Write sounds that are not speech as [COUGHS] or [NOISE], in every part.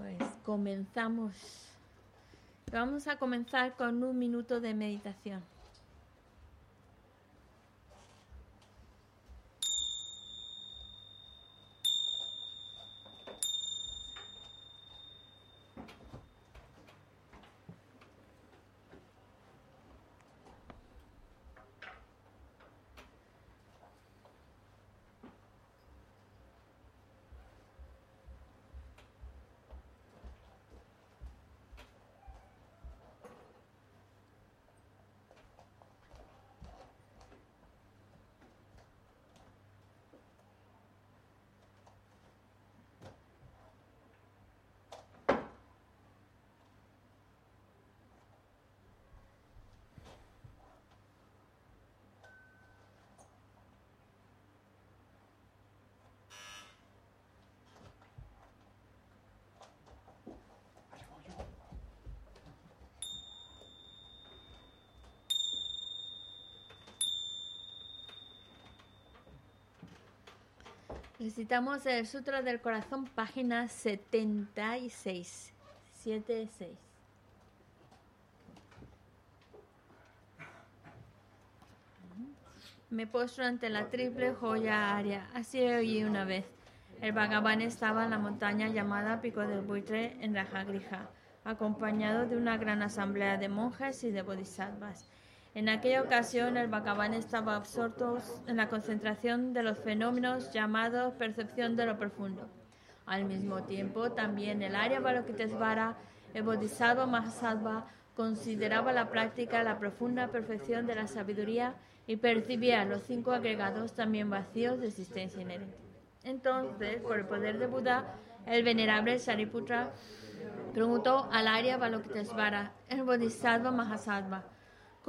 Pues comenzamos. Vamos a comenzar con un minuto de meditación. Necesitamos el Sutra del Corazón, página 76. 76. Me postro ante la triple joya área. Así oí una vez. El Bhagavan estaba en la montaña llamada Pico del Buitre en Rajagrija, acompañado de una gran asamblea de monjes y de bodhisattvas. En aquella ocasión, el Bhagavan estaba absorto en la concentración de los fenómenos llamados percepción de lo profundo. Al mismo tiempo, también el Arya Balokitesvara, el Bodhisattva Mahasattva, consideraba la práctica la profunda perfección de la sabiduría y percibía los cinco agregados también vacíos de existencia inherente. Entonces, por el poder de Buda, el venerable Sariputra preguntó al Arya Balokitesvara, el Bodhisattva Mahasattva,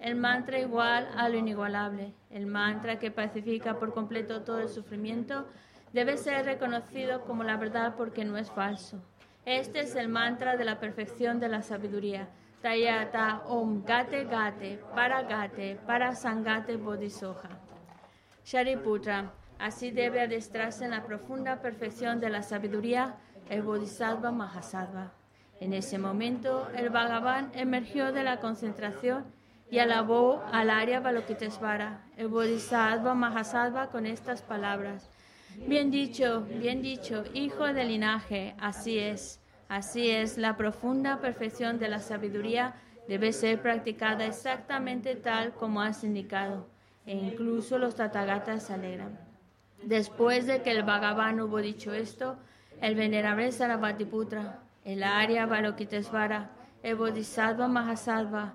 el mantra igual a lo inigualable, el mantra que pacifica por completo todo el sufrimiento, debe ser reconocido como la verdad porque no es falso. Este es el mantra de la perfección de la sabiduría. Tayata Om Gate Gate Para Gate Para Sangate Bodhisoja. Shariputra, así debe adestrarse en la profunda perfección de la sabiduría el Bodhisattva Mahasattva. En ese momento, el Bhagavan emergió de la concentración y alabó al Arya Balokitesvara, el Bodhisattva Mahasattva, con estas palabras. Bien dicho, bien dicho, hijo del linaje, así es. Así es, la profunda perfección de la sabiduría debe ser practicada exactamente tal como has indicado, e incluso los tatagatas se alegran. Después de que el Bhagavan hubo dicho esto, el venerable Sarabhatiputra, el Arya Balokitesvara, el Bodhisattva Mahasattva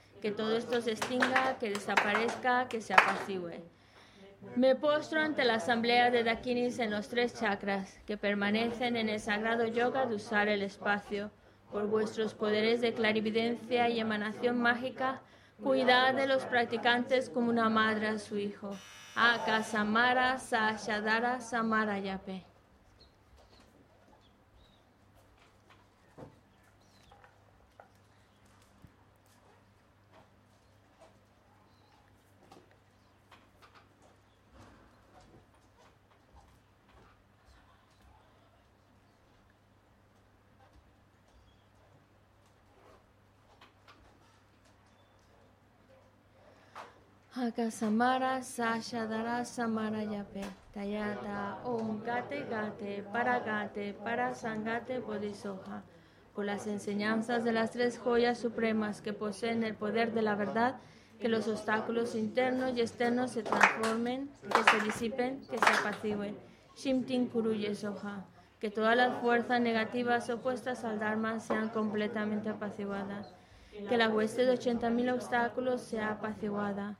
que todo esto se extinga, que desaparezca, que se apacigüe. Me postro ante la asamblea de Dakinis en los tres chakras, que permanecen en el sagrado yoga de usar el espacio. Por vuestros poderes de clarividencia y emanación mágica, cuidad de los practicantes como una madre a su hijo. Aka Samara Sashadara Samara Yape. Akasamara Sashadara Samara Yape Tayata Om Gate Gate Paragate Parasangate Bodhisoha. Por las enseñanzas de las tres joyas supremas que poseen el poder de la verdad, que los obstáculos internos y externos se transformen, que se disipen, que se apacigüen. Shimtin Kuruye Soha, que todas las fuerzas negativas opuestas al Dharma sean completamente apaciguadas, que la hueste de 80.000 obstáculos sea apaciguada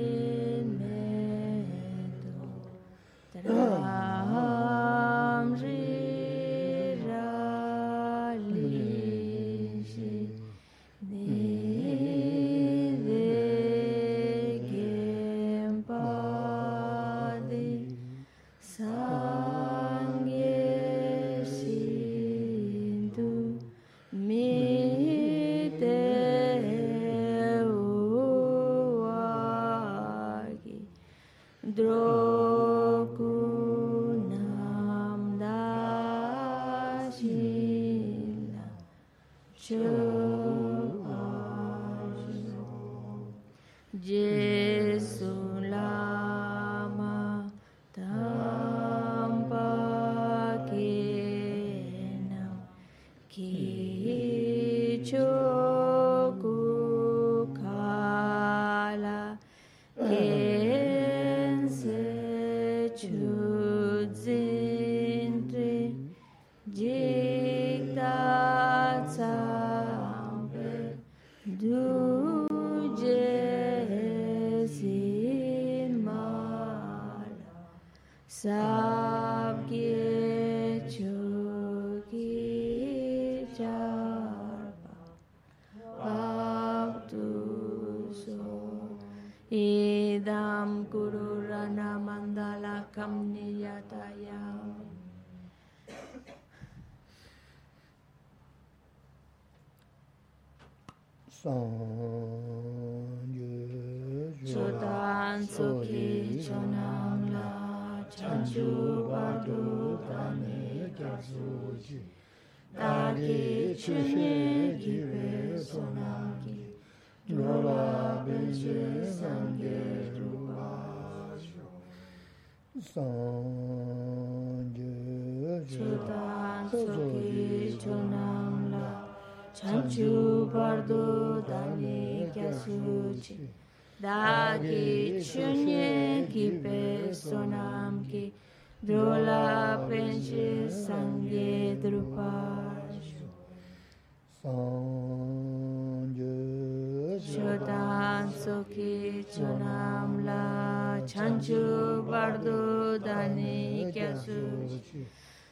Wow. Que.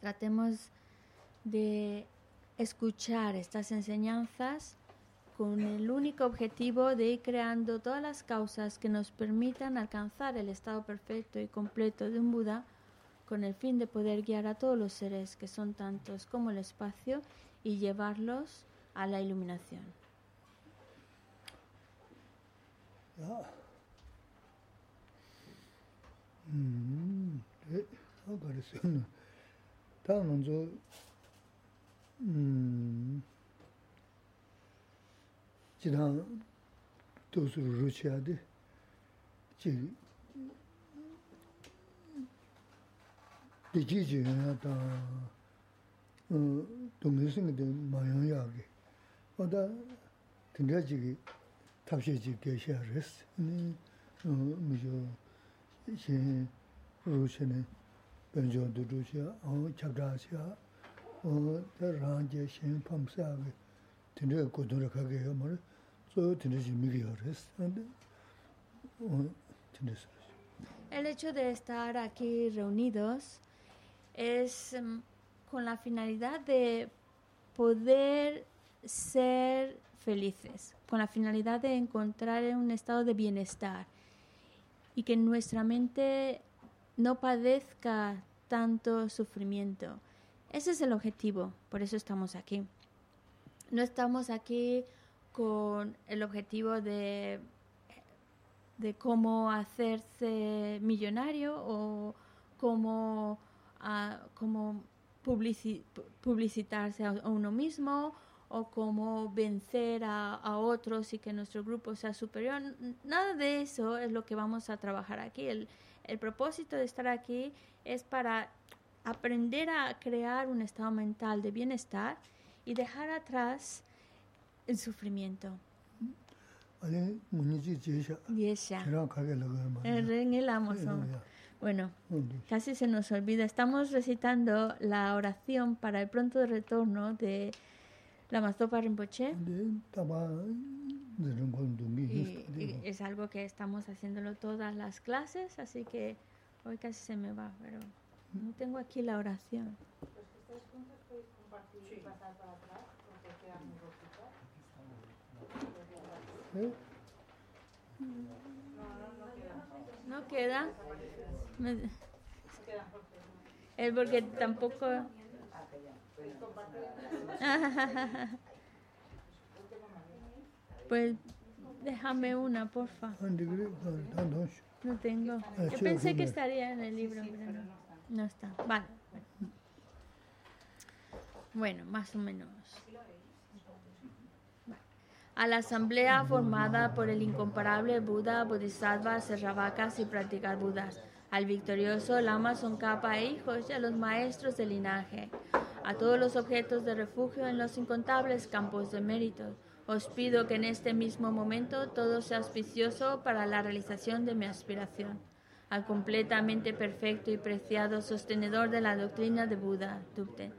Tratemos de escuchar estas enseñanzas con el único objetivo de ir creando todas las causas que nos permitan alcanzar el estado perfecto y completo de un Buda con el fin de poder guiar a todos los seres que son tantos como el espacio y llevarlos a la iluminación. Ah. Mm -hmm. 다음은 저, 음, 지난 도수를 루치야 돼. 지, 디지지야 다, 어, 동네생인데 마영야게. 어다, 등가지기 탑시지 계셔야 했어. 음, 어, 뭐죠. xin ru chi ne ben jo du du xia o chab da xia o de ran je xin pam sa ge tin de ko du ka ge yo ma so tin de ji mi ge yo res and o tin de El hecho de estar aquí reunidos es mm, con la finalidad de poder ser felices, con la finalidad de encontrar un estado de bienestar y que nuestra mente no padezca tanto sufrimiento. Ese es el objetivo, por eso estamos aquí. No estamos aquí con el objetivo de, de cómo hacerse millonario o cómo, ah, cómo publici- publicitarse a uno mismo o cómo vencer a, a otros y que nuestro grupo sea superior. Nada de eso es lo que vamos a trabajar aquí. El propósito de estar aquí es para aprender a crear un estado mental de bienestar y dejar atrás el sufrimiento. Eh, bueno, casi se nos olvida. Estamos recitando la oración para el pronto retorno de Lama Sopa Rinpoche. Y, es algo que estamos haciéndolo todas las clases, así que hoy casi se me va, pero no tengo aquí la oración. Estáis juntos compartir y pasar para atrás, porque queda poquito. No queda. No queda. porque tampoco pues, pues [LAUGHS] déjame una, porfa. No tengo. Yo pensé que estaría en el libro, pero no. no está. Vale. Bueno, más o menos. A la asamblea formada por el incomparable Buda, Bodhisattvas, Serravakas y practicar Budas, al victorioso Lama Tsongkhapa e hijos y a los maestros del linaje, a todos los objetos de refugio en los incontables campos de mérito. Os pido que en este mismo momento todo sea auspicioso para la realización de mi aspiración. al completamente perfecto y preciado sostenedor de la doctrina de Buda, Tupten.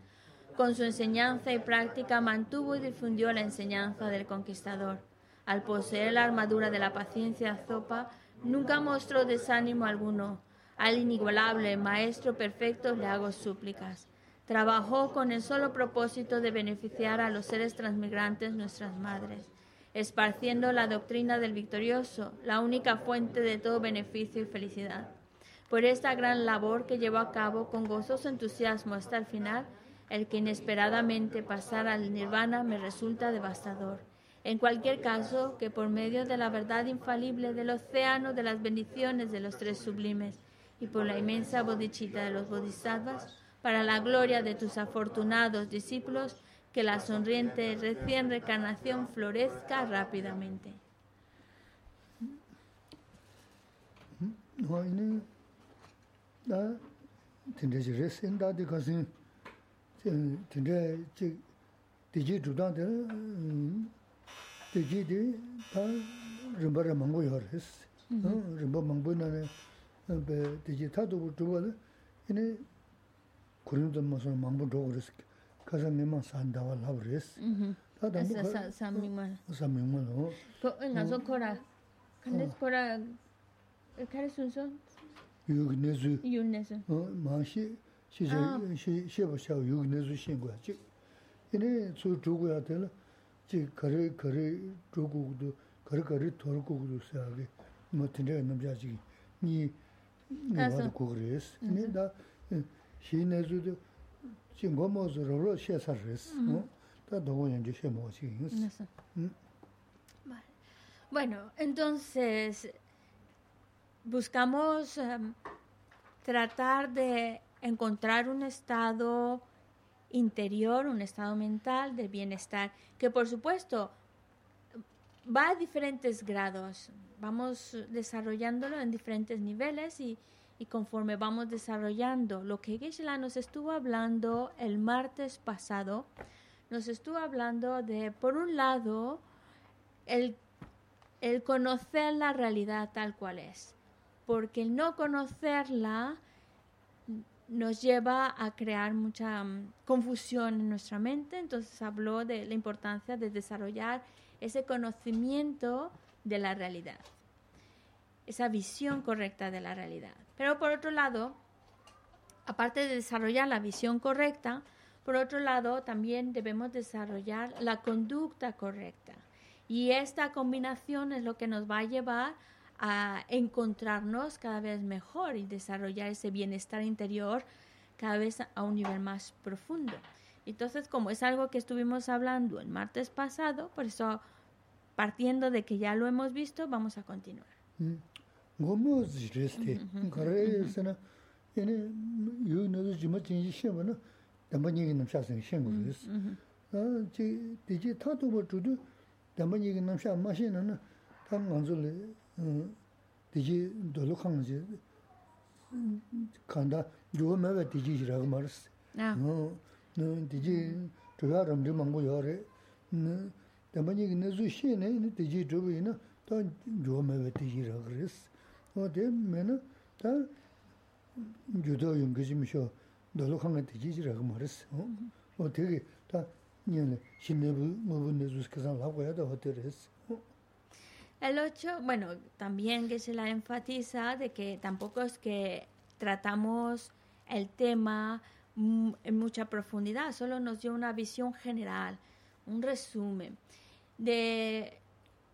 Con su enseñanza y práctica mantuvo y difundió la enseñanza del conquistador. Al poseer la armadura de la paciencia Zopa, nunca mostró desánimo alguno. Al inigualable Maestro Perfecto le hago súplicas. Trabajó con el solo propósito de beneficiar a los seres transmigrantes, nuestras madres esparciendo la doctrina del victorioso, la única fuente de todo beneficio y felicidad. Por esta gran labor que llevó a cabo con gozoso entusiasmo hasta el final, el que inesperadamente pasara al nirvana me resulta devastador. En cualquier caso, que por medio de la verdad infalible del océano de las bendiciones de los tres sublimes y por la inmensa bodhichita de los bodhisattvas, para la gloria de tus afortunados discípulos, que la sonriente recién recarnación florezca rápidamente. 그런데 무슨 망부 도그레스 가서 내만 산다와 라브레스 다 담고 삼명만. 삼명만 어. 나서 코라. 근데 코라 카레 순순 유그네즈 유네즈 어 마시 시제 시 시보샤 유그네즈 신고야. 즉 이네 저 두고야 될 거래 거래 두고도 거래 거래 돌고도 세하게. 뭐 된다 남자지 니 나도 고그레스 니다 Bueno, entonces buscamos em, tratar de encontrar un estado interior, un estado mental de bienestar, que por supuesto va a diferentes grados. Vamos desarrollándolo en diferentes niveles y, y conforme vamos desarrollando lo que geshe nos estuvo hablando el martes pasado, nos estuvo hablando de, por un lado, el, el conocer la realidad tal cual es, porque el no conocerla nos lleva a crear mucha mm, confusión en nuestra mente, entonces habló de la importancia de desarrollar ese conocimiento de la realidad, esa visión correcta de la realidad. Pero por otro lado, aparte de desarrollar la visión correcta, por otro lado también debemos desarrollar la conducta correcta. Y esta combinación es lo que nos va a llevar a encontrarnos cada vez mejor y desarrollar ese bienestar interior cada vez a un nivel más profundo. Entonces, como es algo que estuvimos hablando el martes pasado, por eso, partiendo de que ya lo hemos visto, vamos a continuar. Mm. 고모 지레스티 그래서는 얘네 유노도 지마 진지 시험은 담번 얘기 남샤선 시험으로 했어 어지 되지 타도 뭐 주도 담번 얘기 남샤 마시는 당 간줄 되지 돌로캉지 간다 요매가 되지라고 말았어 어 되지 저가람 좀 망고 요래 담번 얘기 내주 시에네 되지 저거이나 또 요매가 되지라고 그랬어 El 8, bueno, también que se la enfatiza de que tampoco es que tratamos el tema en mucha profundidad, solo nos dio una visión general, un resumen de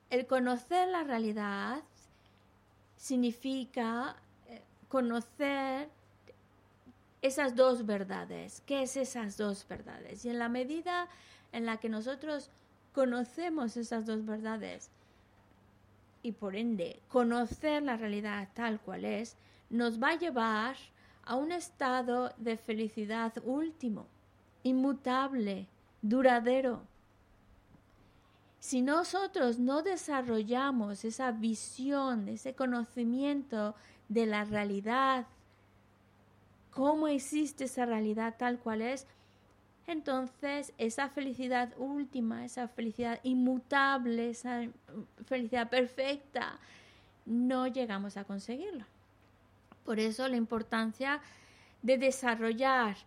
el conocer la realidad significa eh, conocer esas dos verdades. ¿Qué es esas dos verdades? Y en la medida en la que nosotros conocemos esas dos verdades y por ende conocer la realidad tal cual es, nos va a llevar a un estado de felicidad último, inmutable, duradero si nosotros no desarrollamos esa visión, ese conocimiento de la realidad, cómo existe esa realidad tal cual es, entonces esa felicidad última, esa felicidad inmutable, esa felicidad perfecta, no llegamos a conseguirla. Por eso la importancia de desarrollar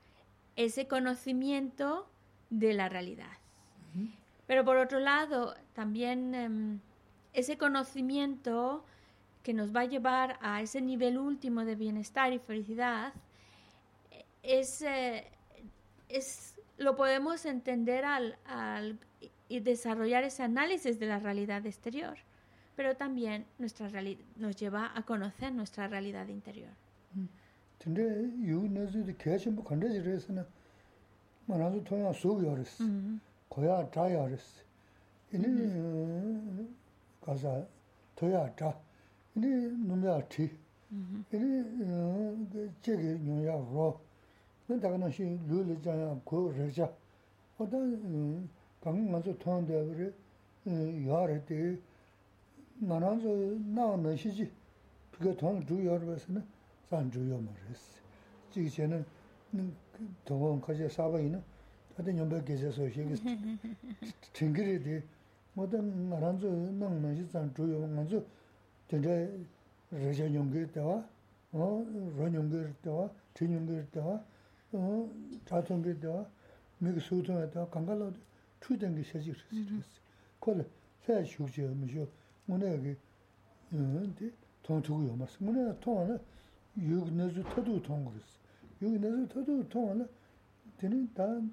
ese conocimiento de la realidad. Pero por otro lado, también em, ese conocimiento que nos va a llevar a ese nivel último de bienestar y felicidad es, eh, es lo podemos entender al, al, y desarrollar ese análisis de la realidad exterior, pero también nuestra nos lleva a conocer nuestra realidad interior. 거야 자야 그랬어. 이니 가서 토야 자. 이니 놈야 티. 이니 제게 녀야 로. 근데 나시 룰을 자야 고 그러자. 어다 강 맞아 통한데 그래. 야래데 나나서 나는 시지 그게 돈 주여 그래서는 산 주여 말했어. 지금 쟤는 돈 가지고 사바이는 다들 연배 계셔서 얘기 튕기리디 모든 나란조 능만 시장 조요 먼저 진짜 러시아 연구 때와 어 런연구 때와 진연구 때와 어 자통구 때와 미국 수도에 때와 강가로 추된 게 세지 그랬어. 콜 세야 휴지 음쇼 오늘 여기 근데 돈 주고 요마스 오늘 통하는 육 내주 터도 통 그랬어. 육 내주 터도 통하는 되는 단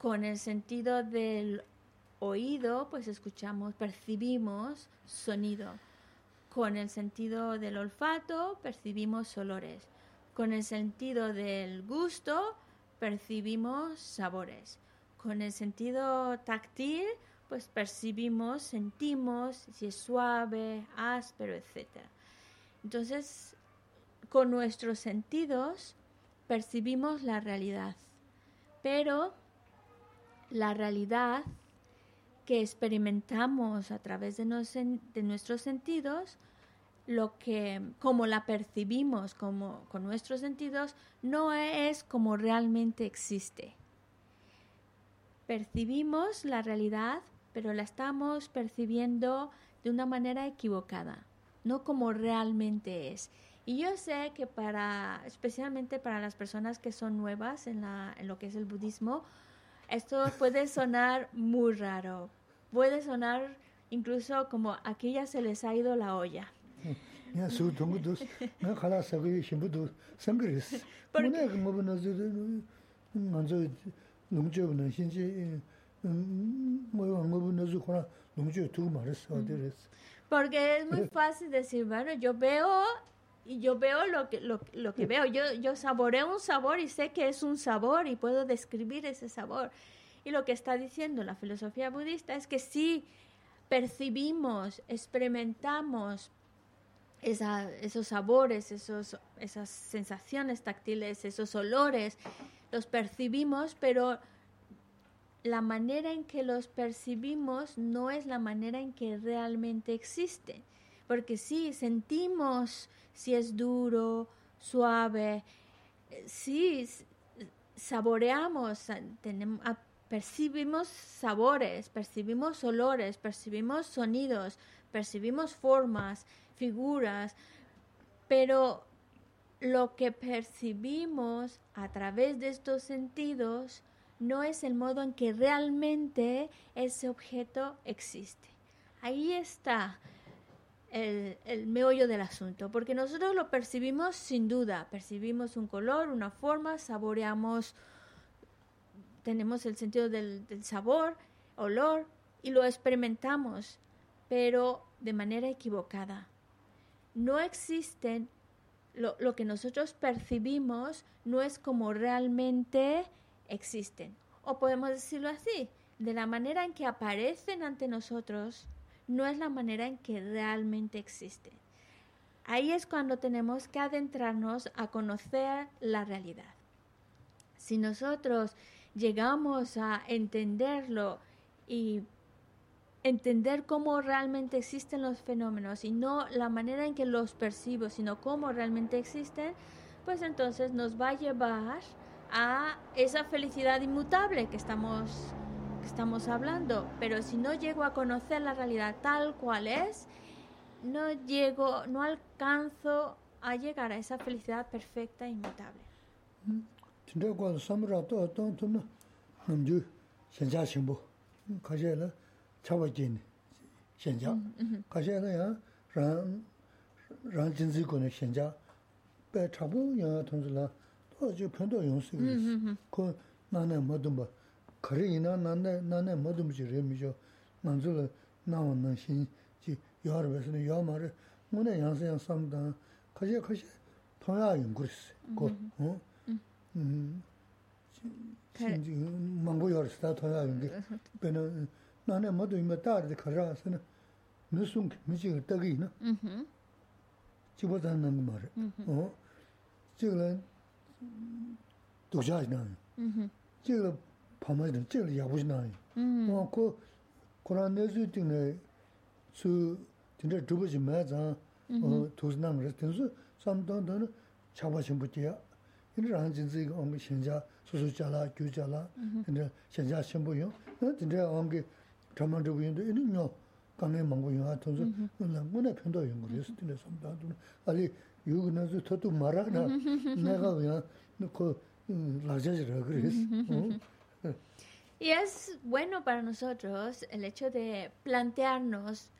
Con el sentido del oído, pues escuchamos, percibimos sonido. Con el sentido del olfato percibimos olores. Con el sentido del gusto percibimos sabores. Con el sentido táctil pues percibimos, sentimos si es suave, áspero, etc. Entonces, con nuestros sentidos percibimos la realidad, pero la realidad que experimentamos a través de, nuestros sentidos, lo que, como la percibimos con nuestros sentidos, no es como realmente existe. Percibimos la realidad, pero la estamos percibiendo de una manera equivocada, no como realmente es. Y yo sé que para, especialmente para las personas que son nuevas en lo que es el budismo, esto puede sonar muy raro, puede sonar incluso como aquí ya se les ha ido la olla. Porque es muy fácil decir, bueno, yo veo y yo veo lo que, lo, lo que veo. Yo, yo saboreo un sabor y sé que es un sabor y puedo describir ese sabor. Y lo que está diciendo la filosofía budista es que si percibimos, experimentamos esos sabores, esos, esas sensaciones táctiles, esos olores, los percibimos, pero la manera en que los percibimos no es la manera en que realmente existen. Porque sí, sentimos si es duro, suave, sí, saboreamos, tenemos, percibimos sabores, percibimos olores, percibimos sonidos, percibimos formas, figuras, pero lo que percibimos a través de estos sentidos no es el modo en que realmente ese objeto existe. Ahí está el, meollo del asunto, porque nosotros lo percibimos sin duda, percibimos un color, una forma, saboreamos, tenemos el sentido del, del sabor, olor, y lo experimentamos, pero de manera equivocada. No existen, lo, lo, que nosotros percibimos no es como realmente existen. O podemos decirlo así, de la manera en que aparecen ante nosotros, no es la manera en que realmente existen. ahí es cuando tenemos que adentrarnos a conocer la realidad. Si nosotros llegamos a entenderlo y entender cómo realmente existen los fenómenos y no la manera en que los percibo, sino cómo realmente existen, pues entonces nos va a llevar a esa felicidad inmutable que estamos, que estamos hablando. Pero si no llego a conocer la realidad tal cual es, no llego, no alcanzo a llegar a esa felicidad perfecta e inmutable. kari ina nane, nane madumchi remi jo, manzu la nawa na shin chi yaar besini yaa maari, mune yansi yang samdana, kashi kashi tongyaa yung kurisi, ko, shinji mangu yaar sita tongyaa yung ki, mm-hmm. bina nane madu ima taari di kari asana, nusung michi ka tagi ina, mm-hmm. chiba tani nangu maari, mm-hmm. chigla dukshaa jina, chigla 파마든 제일 야부지나. 뭐 그, 그런 내수 등에 수 진짜 두고지 마자 어 도스남 그래서 삼던던 잡아신 부터야. 이런 진짜 이거 엄 신자 수수자라 교자라 근데 신자 신부요. 진짜 엄게 저만 두고 있는데 이는요. 강에 먹고 영화 통수 그냥 문에 편도 연구해서 들려서 나도 아니 요거는 저도 말하나 내가 그냥 그 라자지라 그랬어. [LAUGHS] Y es bueno para nosotros el hecho de plantearnos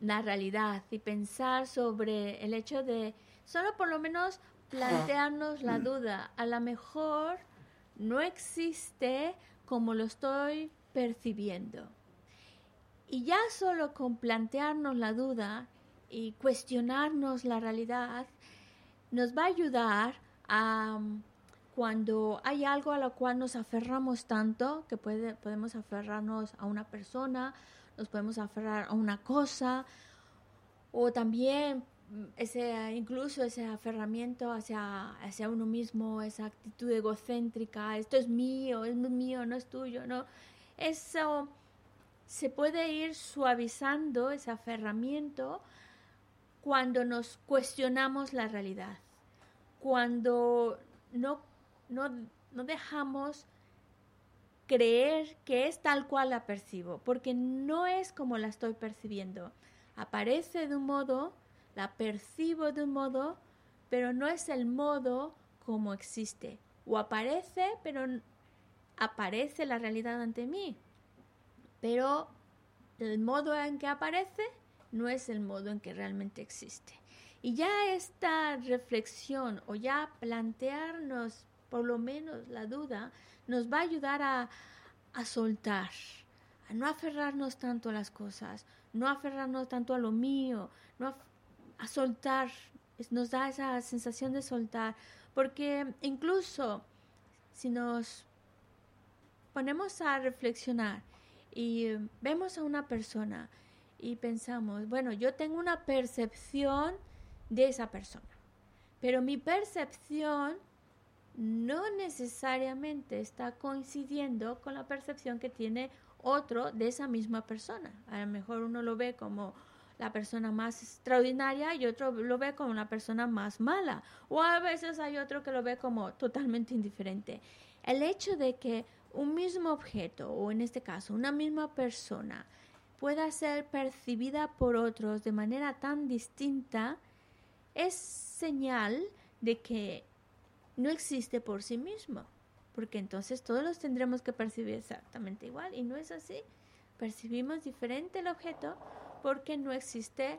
la realidad y pensar sobre el hecho de solo por lo menos plantearnos la duda. A lo mejor no existe como lo estoy percibiendo. Y ya solo con plantearnos la duda y cuestionarnos la realidad, nos va a ayudar a cuando hay algo a lo cual nos aferramos tanto, que puede, podemos aferrarnos a una persona, nos podemos aferrar a una cosa, o también ese, incluso ese aferramiento hacia, hacia uno mismo, esa actitud egocéntrica, esto es mío, es mío, no es tuyo, no eso se puede ir suavizando, ese aferramiento, cuando nos cuestionamos la realidad, cuando no, no, no dejamos creer que es tal cual la percibo, porque no es como la estoy percibiendo. Aparece de un modo, la percibo de un modo, pero no es el modo como existe. O aparece, pero aparece la realidad ante mí, pero el modo en que aparece no es el modo en que realmente existe. Y ya esta reflexión o ya plantearnos por lo menos la duda nos va a ayudar a, soltar, a no aferrarnos tanto a las cosas, no aferrarnos tanto a lo mío, no a soltar, nos da esa sensación de soltar, porque incluso si nos ponemos a reflexionar y vemos a una persona y pensamos, bueno, yo tengo una percepción de esa persona, pero mi percepción no necesariamente está coincidiendo con la percepción que tiene otro de esa misma persona. A lo mejor uno lo ve como la persona más extraordinaria y otro lo ve como una persona más mala. O a veces hay otro que lo ve como totalmente indiferente. El hecho de que un mismo objeto, o en este caso una misma persona, pueda ser percibida por otros de manera tan distinta, es señal de que no existe por sí mismo, porque entonces todos los tendremos que percibir exactamente igual, y no es así. Percibimos diferente el objeto porque no existe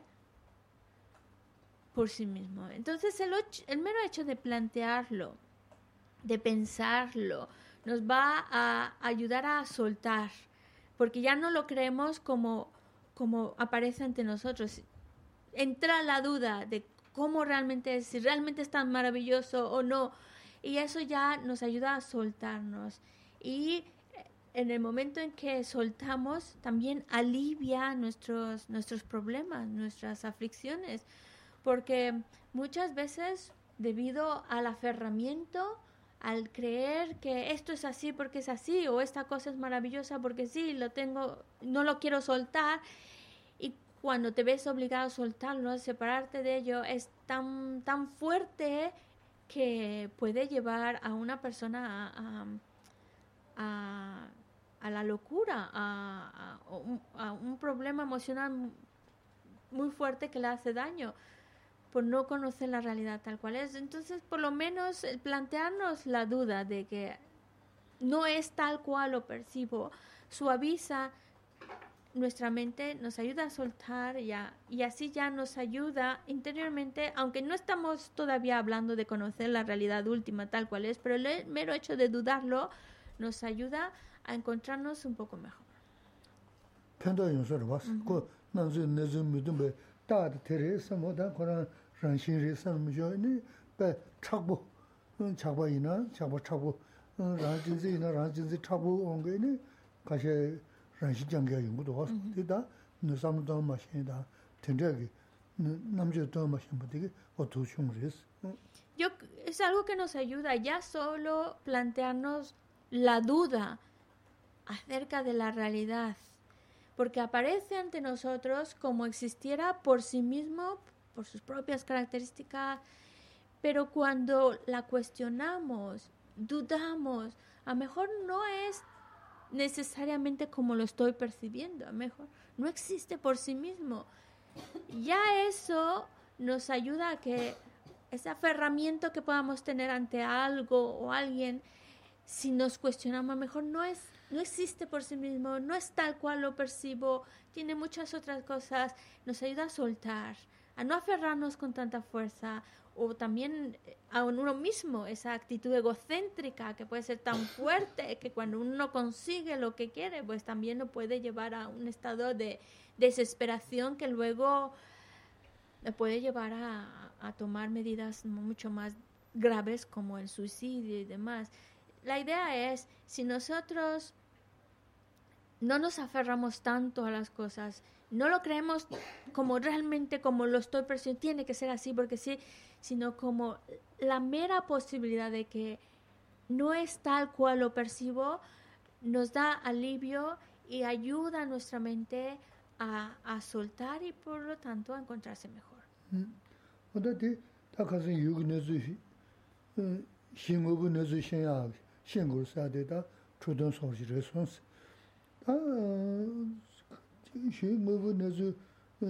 por sí mismo. Entonces el, el mero hecho de plantearlo, de pensarlo, nos va a ayudar a soltar, porque ya no lo creemos como, como aparece ante nosotros. Entra la duda de cómo realmente es, si realmente es tan maravilloso o no, y eso ya nos ayuda a soltarnos. Y en el momento en que soltamos, también alivia nuestros, nuestros problemas, nuestras aflicciones, porque muchas veces debido al aferramiento, al creer que esto es así porque es así o esta cosa es maravillosa porque sí, lo tengo, no lo quiero soltar y cuando te ves obligado a soltarlo, a separarte de ello, es tan, tan fuerte que puede llevar a una persona a, la locura, a, a un problema emocional muy fuerte que le hace daño por no conocer la realidad tal cual es. Entonces, por lo menos plantearnos la duda de que no es tal cual lo percibo, suaviza nuestra mente, nos ayuda a soltar ya, y así ya nos ayuda interiormente, aunque no estamos todavía hablando de conocer la realidad última tal cual es, pero el mero hecho de dudarlo nos ayuda a encontrarnos un poco mejor. rāngshīn rī rāngshī jāngyā yungu tī dā, nī sāma mā tīndrā kī, mā bā tī kī, wā tū shūng rī Yo, es algo que nos ayuda ya solo plantearnos la duda acerca de la realidad, porque aparece ante nosotros como existiera por sí mismo, por sus propias características, pero cuando la cuestionamos, dudamos, a lo mejor no es necesariamente como lo estoy percibiendo, a mejor no existe por sí mismo. Ya eso nos ayuda a que ese aferramiento que podamos tener ante algo o alguien, si nos cuestionamos, mejor no es no existe por sí mismo, no es tal cual lo percibo, tiene muchas otras cosas, nos ayuda a soltar, a no aferrarnos con tanta fuerza o también eh, a uno mismo, esa actitud egocéntrica que puede ser tan [COUGHS] fuerte que cuando uno consigue lo que quiere, pues también lo puede llevar a un estado de desesperación que luego le puede llevar a, a tomar medidas mucho más graves como el suicidio y demás. La idea es, si nosotros no nos aferramos tanto a las cosas, no lo creemos como realmente como lo estoy percibiendo, tiene que ser así porque sí, sino como la mera posibilidad de que no es tal cual lo percibo, nos da alivio y ayuda a nuestra mente a, a soltar y por lo tanto a encontrarse mejor. xī shi mubu nizu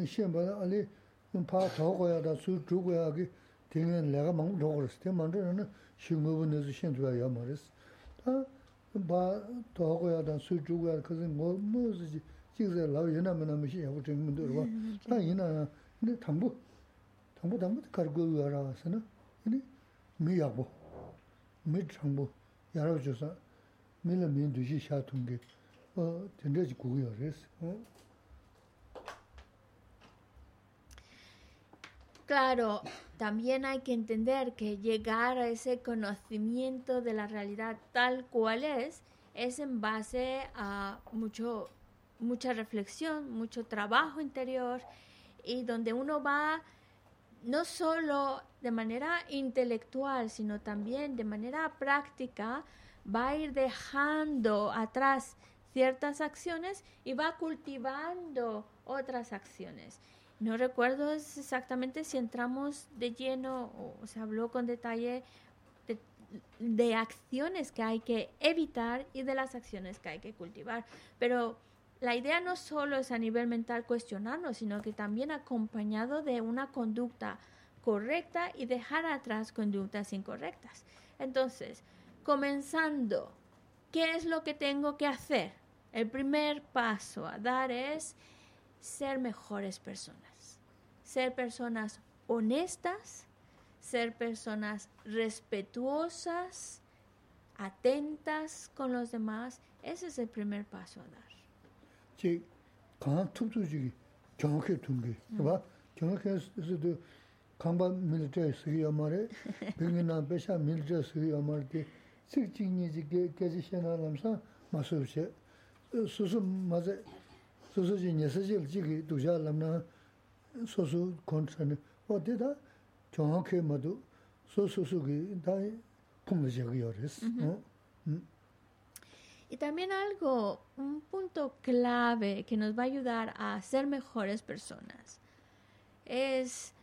shenpa eh, ali eh, paa tao kwaya da su zhu kwaya ki tingi laga mangu dhokor isi. Tengi mangu dhokor shi mubu nizu shen tuya ya ma risi. Ta paa tao kwaya da su zhu kwaya kasi ngo mu zi jikze lao yina mina mishi yabu tingi mundu rwa. Mm, ta yina tambu, tambu tambu kargo yuwa rawa sana, yini mi yabu, mi changbu, yaraw chosa, mi la mi dushi shaa tungi, tendaji gugu yuwa risi. Claro, también hay que entender que llegar a ese conocimiento de la realidad tal cual es es en base a mucho mucha reflexión, mucho trabajo interior y donde uno va no solo de manera intelectual, sino también de manera práctica, va a ir dejando atrás ciertas acciones y va cultivando otras acciones. No recuerdo exactamente si entramos de lleno o se habló con detalle de, acciones que hay que evitar y de las acciones que hay que cultivar. Pero la idea no solo es a nivel mental cuestionarnos, sino que también acompañado de una conducta correcta y dejar atrás conductas incorrectas. Entonces, comenzando, ¿qué es lo que tengo que hacer? El primer paso a dar es ser mejores personas ser personas honestas, ser personas respetuosas, atentas con los demás, ese es el primer paso a dar. Sí, [LAUGHS] 소소 컨트네 어디다 정확히 모두 소소소기 다 풍부지가 요레스 어 Y también algo, un punto clave que nos va a ayudar a ser mejores personas es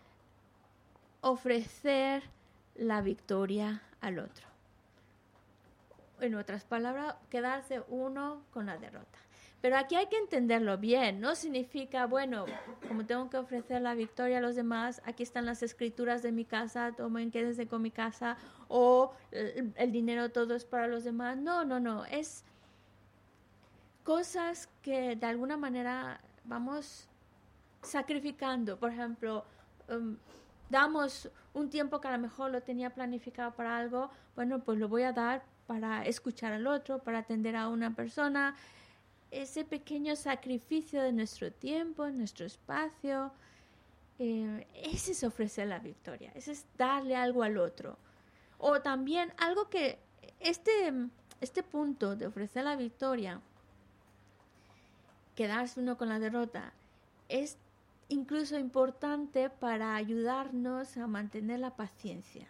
ofrecer la victoria al otro. En otras palabras, quedarse uno con la derrota. Pero aquí hay que entenderlo bien, no significa, bueno, como tengo que ofrecer la victoria a los demás, aquí están las escrituras de mi casa, tomen, quédense con mi casa, o el, dinero todo es para los demás. No, no, no, es cosas que de alguna manera vamos sacrificando. Por ejemplo, um, damos un tiempo que a lo mejor lo tenía planificado para algo, bueno, pues lo voy a dar para escuchar al otro, para atender a una persona. Ese pequeño sacrificio de nuestro tiempo, nuestro espacio, eh, ese es ofrecer la victoria, ese es darle algo al otro. O también algo que este, este punto de ofrecer la victoria, quedarse uno con la derrota, es incluso importante para ayudarnos a mantener la paciencia.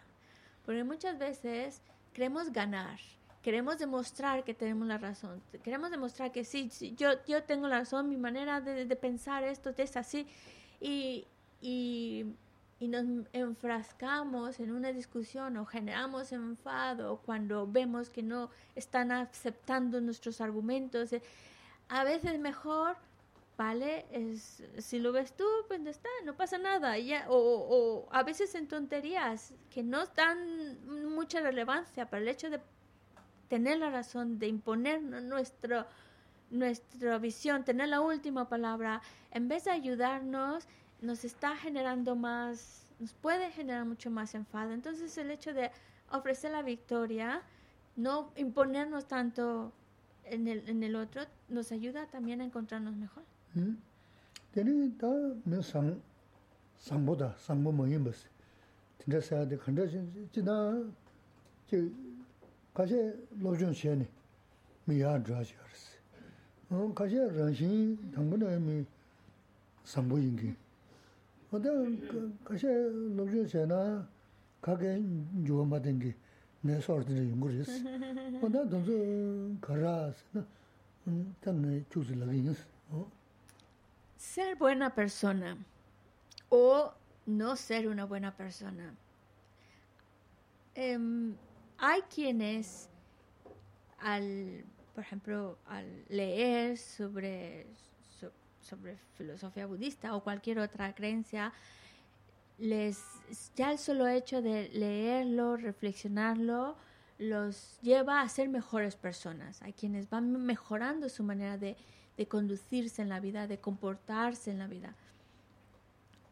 Porque muchas veces queremos ganar, queremos demostrar que tenemos la razón, queremos demostrar que sí, yo, yo tengo la razón, mi manera de, pensar esto es así, y, y, nos enfrascamos en una discusión o generamos enfado cuando vemos que no están aceptando nuestros argumentos. A veces mejor ¿vale? Si lo ves tú, pues no está, no pasa nada. O, o, a veces en tonterías que no dan mucha relevancia, para el hecho de tener la razón, de imponer nuestro, nuestra visión, tener la última palabra, en vez de ayudarnos, nos está generando más, nos puede generar mucho más enfado. Entonces el hecho de ofrecer la victoria, no imponernos tanto en el, en el otro, nos ayuda también a encontrarnos mejor. Tēnī 가제 로준 셴이 미야 드라지어스 어. 가제 런신 당분에 미 삼보인기. 어데 가제 로준 셴나 가게 조마된 게 내서르드는 용거스 어.데 돈서 가라스 음 tamne chus laginas ser buena persona. O no ser una buena persona. Em hay quienes, al, por ejemplo, al leer sobre, sobre filosofía budista o cualquier otra creencia, les ya el solo hecho de leerlo, reflexionarlo, los lleva a ser mejores personas. Hay quienes van mejorando su manera de, de conducirse en la vida, de comportarse en la vida.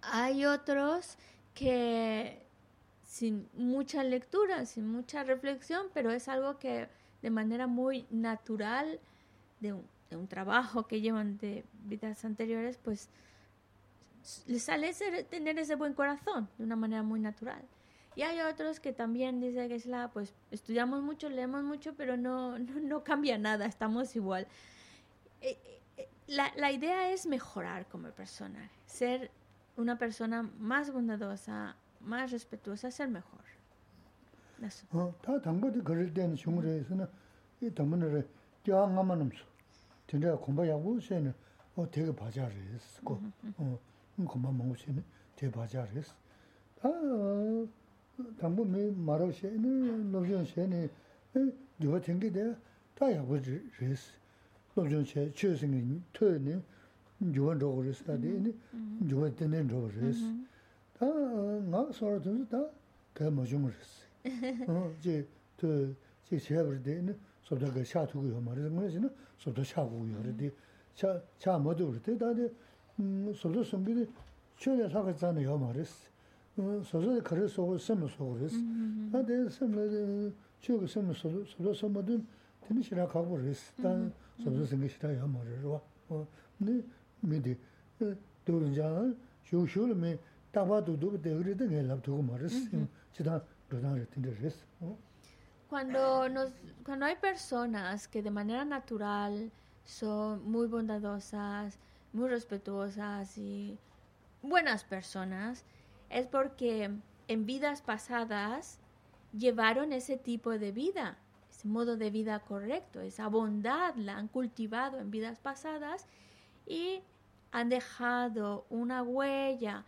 Hay otros que sin mucha lectura, sin mucha reflexión, pero es algo que de manera muy natural, de un, trabajo que llevan de vidas anteriores, pues les sale tener ese buen corazón de una manera muy natural. Y hay otros que también dice que es la, pues estudiamos mucho, leemos mucho, pero no, [LAUGHS] no, cambia nada, estamos igual. Eh, la, la, idea es mejorar como persona, ser una persona más bondadosa, más respetuosa, ser mejor. Eso. 어, 다 당고도 그럴 때는 중국에서는 이 담문을 껴안가만 없어. 진짜 공부하고 세는 어 되게 바자르스 고. 어, 공부 먹고 세는 되게 바자르스. 아, 당부 미 말어 세는 노전 세는 누가 된게 다 야고 르스. lobzhōng che, che singi tō ni yuwa rōgō rēs, tā di ni yuwa tēnē rōgō rēs. Tā ngā sōrā tōnsu tā kā mō zhōng rēs. 다 nga sora dhunzu ta kaya mojungu resi. Ji tu ji shayabri di sobda kaya sha tuku yo marisi, nga zina sobda sha kuku yo redi, sha madu redi, da di sobda sungi di chöne saka zana yo marisi. Sobda di kari sogo semla sogo resi. Da di semla, chöga semla sobda soma dun tini shira kaku resi, da sobda sungi shira yo marisi wa. Ni mi di, dhulun jana, shio shio mi Cuando, nos, cuando hay personas que de manera natural son muy bondadosas, muy respetuosas y buenas personas, es porque en vidas pasadas llevaron ese tipo de vida, ese modo de vida correcto, esa bondad la han cultivado en vidas pasadas y han dejado una huella,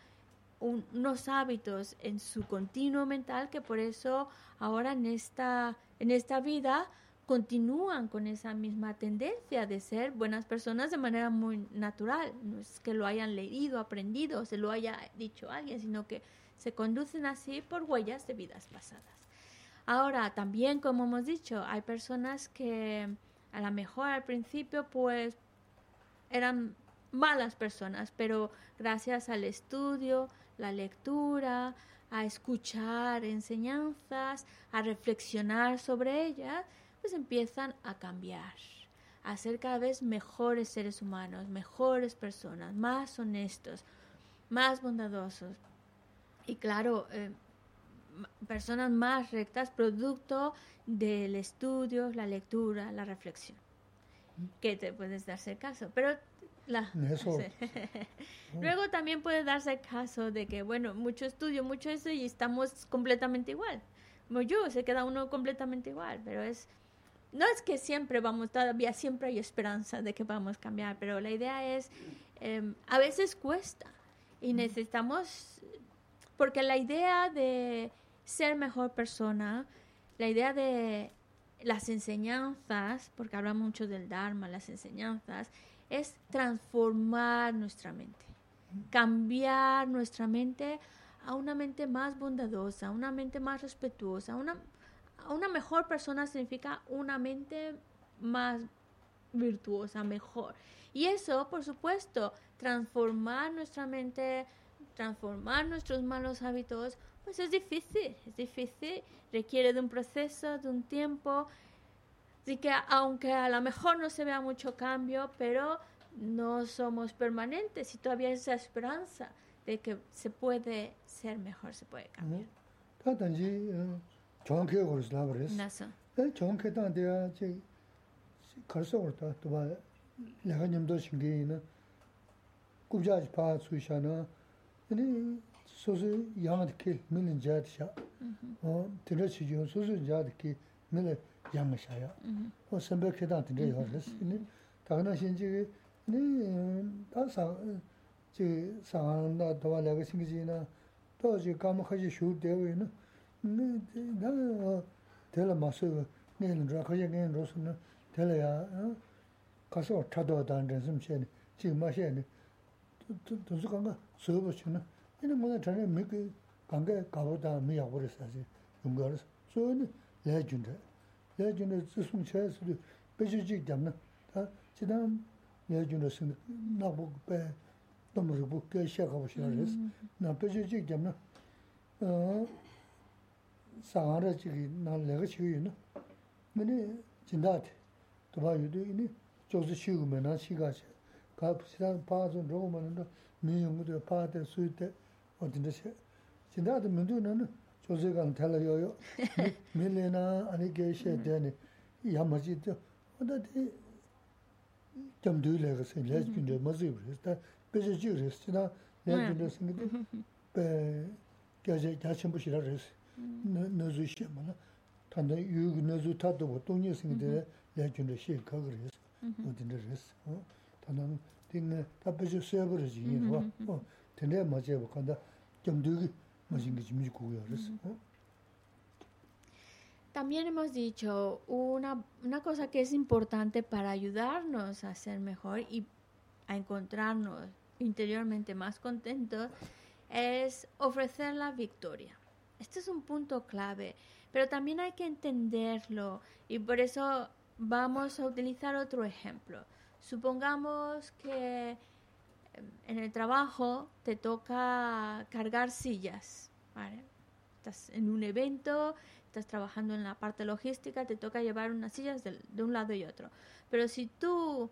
unos hábitos en su continuo mental que por eso ahora en esta, en esta vida continúan con esa misma tendencia de ser buenas personas de manera muy natural. No es que lo hayan leído, aprendido, se lo haya dicho alguien, sino que se conducen así por huellas de vidas pasadas. Ahora, también, como hemos dicho, hay personas que a lo mejor al principio pues eran malas personas, pero gracias al estudio, la lectura, a escuchar enseñanzas, a reflexionar sobre ellas, pues empiezan a cambiar, a ser cada vez mejores seres humanos, mejores personas, más honestos, más bondadosos. Y claro, eh, personas más rectas, producto del estudio, la lectura, la reflexión, que te puedes darse caso. Pero la, Luego también puede darse caso de que, bueno, mucho estudio, mucho eso y estamos completamente igual. Como yo, se queda uno completamente igual, pero es no es que siempre vamos, todavía siempre hay esperanza de que vamos a cambiar, pero la idea es, em, a veces cuesta y necesitamos, porque la idea de ser mejor persona, la idea de las enseñanzas, porque habla mucho del Dharma, las enseñanzas, es transformar nuestra mente, cambiar nuestra mente a una mente más bondadosa, una mente más respetuosa, una una mejor persona significa una mente más virtuosa, mejor. Y eso, por supuesto, transformar nuestra mente, transformar nuestros malos hábitos, pues es difícil, es difícil, requiere de un proceso, de un tiempo. Así que aunque a lo mejor no se vea mucho cambio, pero no somos permanentes y todavía hay esa esperanza de que se puede ser mejor, se puede cambiar. 정확 yāma shāyā. Hō sēmbē kētāng tīndē yō rēs. Tāgā shīn chīgī, nī tā sāngā nā tawā lāgā shīngi chī na, tō chī kāma khachī shūr tēwī na, nā tēlā mā sū yō, nī nā rā khachī ngā rō sū na, tēlā yā, kāsō tā tō tān rēn sīm shē nī, chī mā shē nī, tō sū kāngā sū yō bō chī na, nī mō nā tā rē mī kī kāngā kāpō tā mī yā rēs sā chī, yōng rēs, sū yō nī lē chūn rē. yā jīnā tsī sūng chāyā sī tu pēchī chīk dhyam nā, tā chī tāṁ yā jīnā sī nā bū pē tam rī bū kē shē kāpa shē rē sī, nā pēchī chīk dhyam nā, sā ngā rā chī kī nā lē kā chī kī yu nā, mē nī jindā tī, tu pā yu tu yī nī chok sī shī gu mē nā shī kā chē, kā chī tāṁ pā sūn rō gu mā nā mī yung gu tu pā tē sū tē, o tindā shē, jindā tī mē tu nā nā, 조세 간 달라 요요. 밀레나 아니 게셰 되네 야 맞지 어디 좀 들려가 세 레스핀데 맞지 그랬다. 그저 지 그랬으나 내가 그랬는데 에 겨제 자신 부시라 그랬어. 너즈 시험은 단다 유그 너즈 타도 보통 예생데 레준데 시 그랬어. 어디데 그랬어. 어? 단은 딘 답지 세버지 이거. 어 근데 맞지 보건다. 좀 되게 También hemos dicho una, una cosa que es importante para ayudarnos a ser mejor y a encontrarnos interiormente más contentos es ofrecer la victoria. Este es un punto clave, pero también hay que entenderlo y por eso vamos a utilizar otro ejemplo. Supongamos que en el trabajo te toca cargar sillas, Estás en un evento, estás trabajando en la parte logística, te toca llevar unas sillas de, de un lado y otro. Pero si tú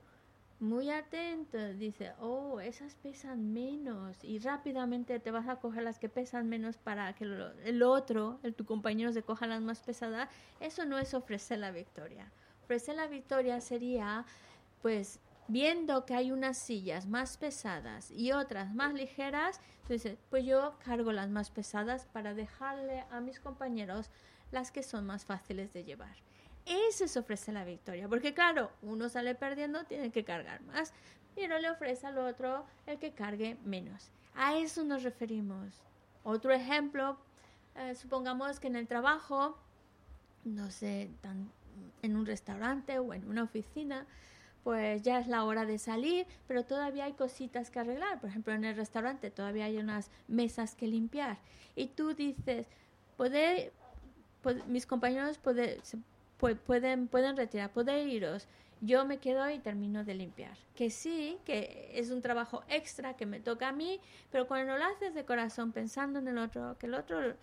muy atento, dice, oh, esas pesan menos y rápidamente te vas a coger las que pesan menos para que el otro, el, tu compañero se coja las más pesadas, eso no es ofrecer la victoria. Ofrecer la victoria sería, pues, viendo que hay unas sillas más pesadas y otras más ligeras, entonces pues yo cargo las más pesadas para dejarle a mis compañeros las que son más fáciles de llevar. Eso es ofrece la victoria, porque claro, uno sale perdiendo, tiene que cargar más, pero le ofrece al otro el que cargue menos. A eso nos referimos. Otro ejemplo, eh, supongamos que en el trabajo, no sé, en un restaurante o en una oficina, pues ya es la hora de salir, pero todavía hay cositas que arreglar. Por ejemplo, en el restaurante todavía hay unas mesas que limpiar. Y tú dices, ¿puede, mis compañeros pueden, pueden retirar, pueden iros. Yo me quedo y termino de limpiar. Que sí, que es un trabajo extra que me toca a mí, pero cuando lo haces de corazón pensando en el otro, que el otro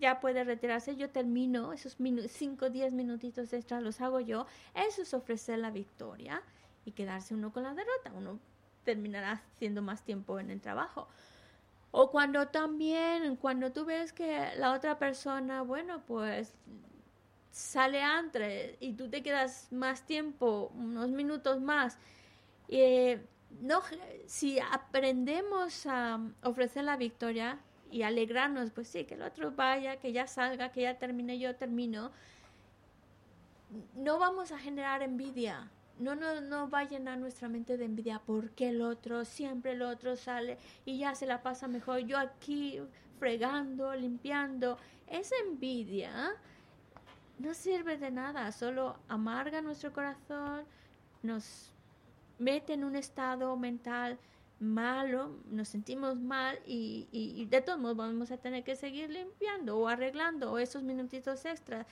ya puede retirarse, yo termino esos 5 o 10 minutitos extra, los hago yo. Eso es ofrecer la victoria y quedarse uno con la derrota. Uno terminará haciendo más tiempo en el trabajo. O cuando también, cuando tú ves que la otra persona, bueno, pues sale antes y tú te quedas más tiempo, unos minutos más. Eh, no, si aprendemos a ofrecer la victoria y alegrarnos, pues sí, que el otro vaya, que ya salga, que ya termine, yo termino, no vamos a generar envidia no, no, no va a llenar nuestra mente de envidia porque el otro, siempre el otro sale y ya se la pasa mejor. Yo aquí fregando, limpiando. Esa envidia no sirve de nada, solo amarga nuestro corazón, nos mete en un estado mental malo, nos sentimos mal y, y, y de todos modos vamos a tener que seguir limpiando o arreglando esos minutitos extras.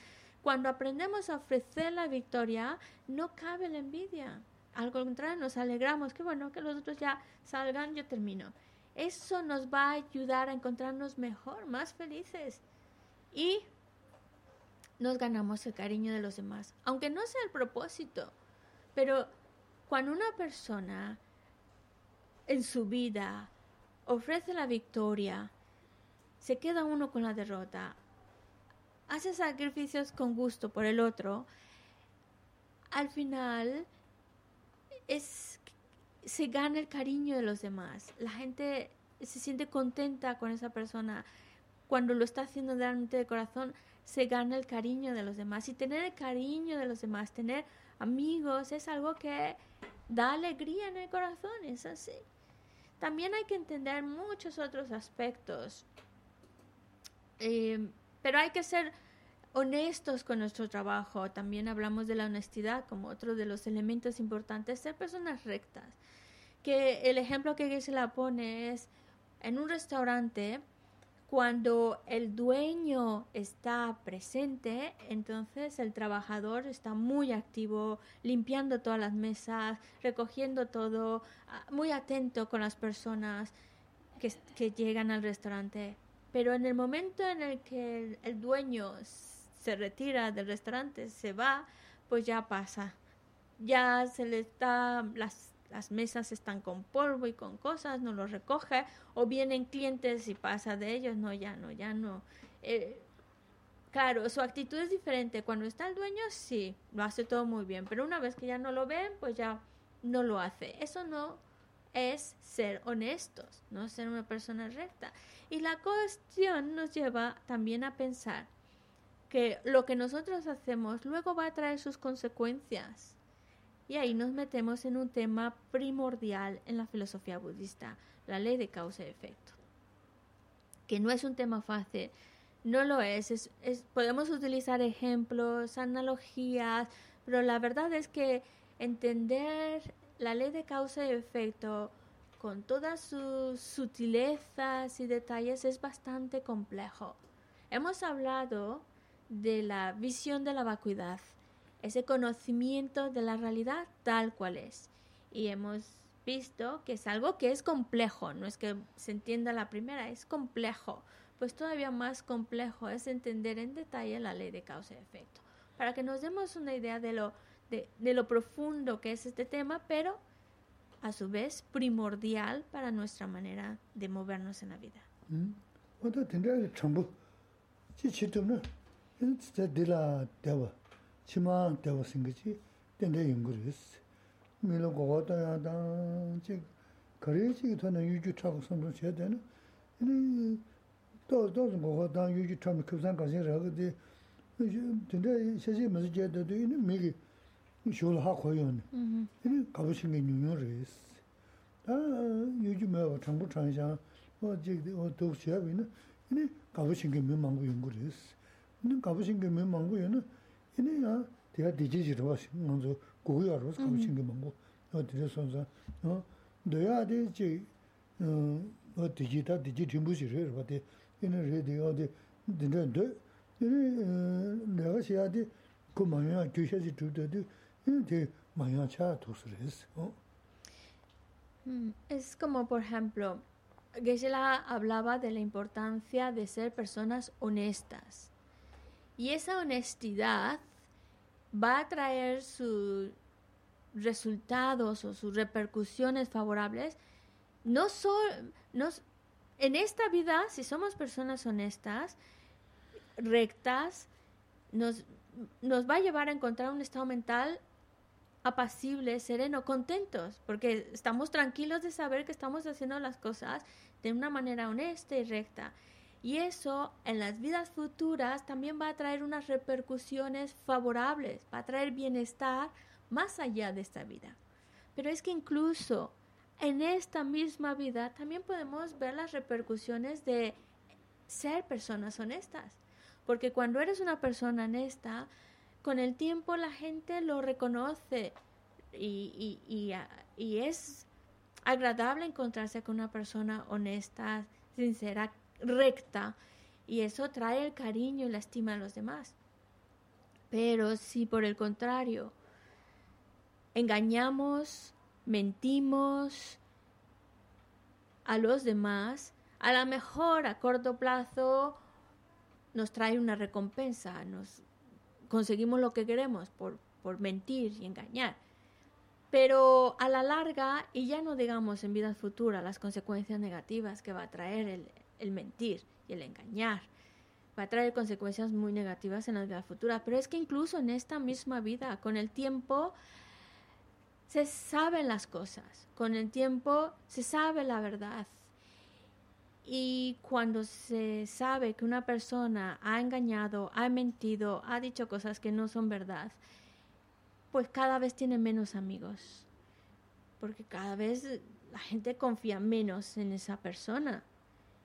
Cuando aprendemos a ofrecer la victoria, no cabe la envidia. Al contrario, nos alegramos. Qué bueno que los otros ya salgan, yo termino. Eso nos va a ayudar a encontrarnos mejor, más felices. Y nos ganamos el cariño de los demás. Aunque no sea el propósito. Pero cuando una persona en su vida ofrece la victoria, se queda uno con la derrota, hace sacrificios con gusto por el otro, al final es, se gana el cariño de los demás. La gente se siente contenta con esa persona. Cuando lo está haciendo realmente de corazón, se gana el cariño de los demás. Y tener el cariño de los demás, tener amigos, es algo que da alegría en el corazón, es así. También hay que entender muchos otros aspectos. Eh, pero hay que ser honestos con nuestro trabajo. También hablamos de la honestidad como otro de los elementos importantes, ser personas rectas. Que el ejemplo que se la pone es en un restaurante, cuando el dueño está presente, entonces el trabajador está muy activo, limpiando todas las mesas, recogiendo todo, ah, muy atento con las personas que, que llegan al restaurante. Pero en el momento en el que el, dueño se retira del restaurante, se va, pues ya pasa. Ya se le está, las, las mesas están con polvo y con cosas, no lo recoge, o vienen clientes y pasa de ellos, no, ya no, ya no. Eh, claro, su actitud es diferente. Cuando está el dueño, sí, lo hace todo muy bien, pero una vez que ya no lo ven, pues ya no lo hace. Eso no es ser honestos, no ser una persona recta. Y la cuestión nos lleva también a pensar que lo que nosotros hacemos luego va a traer sus consecuencias. Y ahí nos metemos en un tema primordial en la filosofía budista, la ley de causa y efecto. Que no es un tema fácil, no lo es, podemos utilizar ejemplos, analogías, pero la verdad es que entender la ley de causa y efecto con todas sus sutilezas y detalles es bastante complejo. Hemos hablado de la visión de la vacuidad, ese conocimiento de la realidad tal cual es. Y hemos visto que es algo que es complejo, no es que se entienda la primera, es complejo. Pues todavía más complejo es entender en detalle la ley de causa y efecto, para que nos demos una idea de lo, de, lo profundo que es este tema, pero a su vez primordial para nuestra manera de movernos en la vida. Mm. 쇼를 하고 요는. 이 가보신 게 뉴뉴레스 아 요즘에 정부 전상 뭐 지금 어 도시야 있는 이니 가보신 게 몇만 거 연구레스 이니 가보신 게 몇만 거 요는 이니야 대가 디지지로 와서 먼저 고요로 가보신 게 뭔고. 어 들어선서 어 너야 되지 어 디지다 디지 팀부시를 봐대 이는 레디오 디 딘데 디 내가 시야디 그 뭐야 교셔지 주도도 tus res. Es como, por ejemplo, Geshe-la hablaba de la importancia de ser personas honestas. Y esa honestidad va a traer sus resultados o sus repercusiones favorables, no solo en esta vida, si somos personas honestas, rectas, nos, nos va a llevar a encontrar un estado mental apacible, sereno, contentos, porque estamos tranquilos de saber que estamos haciendo las cosas de una manera honesta y recta. Y eso en las vidas futuras también va a traer unas repercusiones favorables, va a traer bienestar más allá de esta vida. Pero es que incluso en esta misma vida también podemos ver las repercusiones de ser personas honestas. Porque cuando eres una persona honesta, con el tiempo la gente lo reconoce y, y, es agradable encontrarse con una persona honesta, sincera, recta y eso trae el cariño y la estima a los demás. Pero si por el contrario engañamos, mentimos a los demás, a lo mejor a corto plazo nos trae una recompensa, nos conseguimos lo que queremos por, por mentir y engañar. Pero a la larga, y ya no digamos en vida futura, las consecuencias negativas que va a traer el, el mentir y el engañar. Va a traer consecuencias muy negativas en la vida futura. Pero es que incluso en esta misma vida, con el tiempo, se saben las cosas. Con el tiempo se sabe la verdad. Y cuando se sabe que una persona ha engañado, ha mentido, ha dicho cosas que no son verdad, pues cada vez tiene menos amigos. Porque cada vez la gente confía menos en esa persona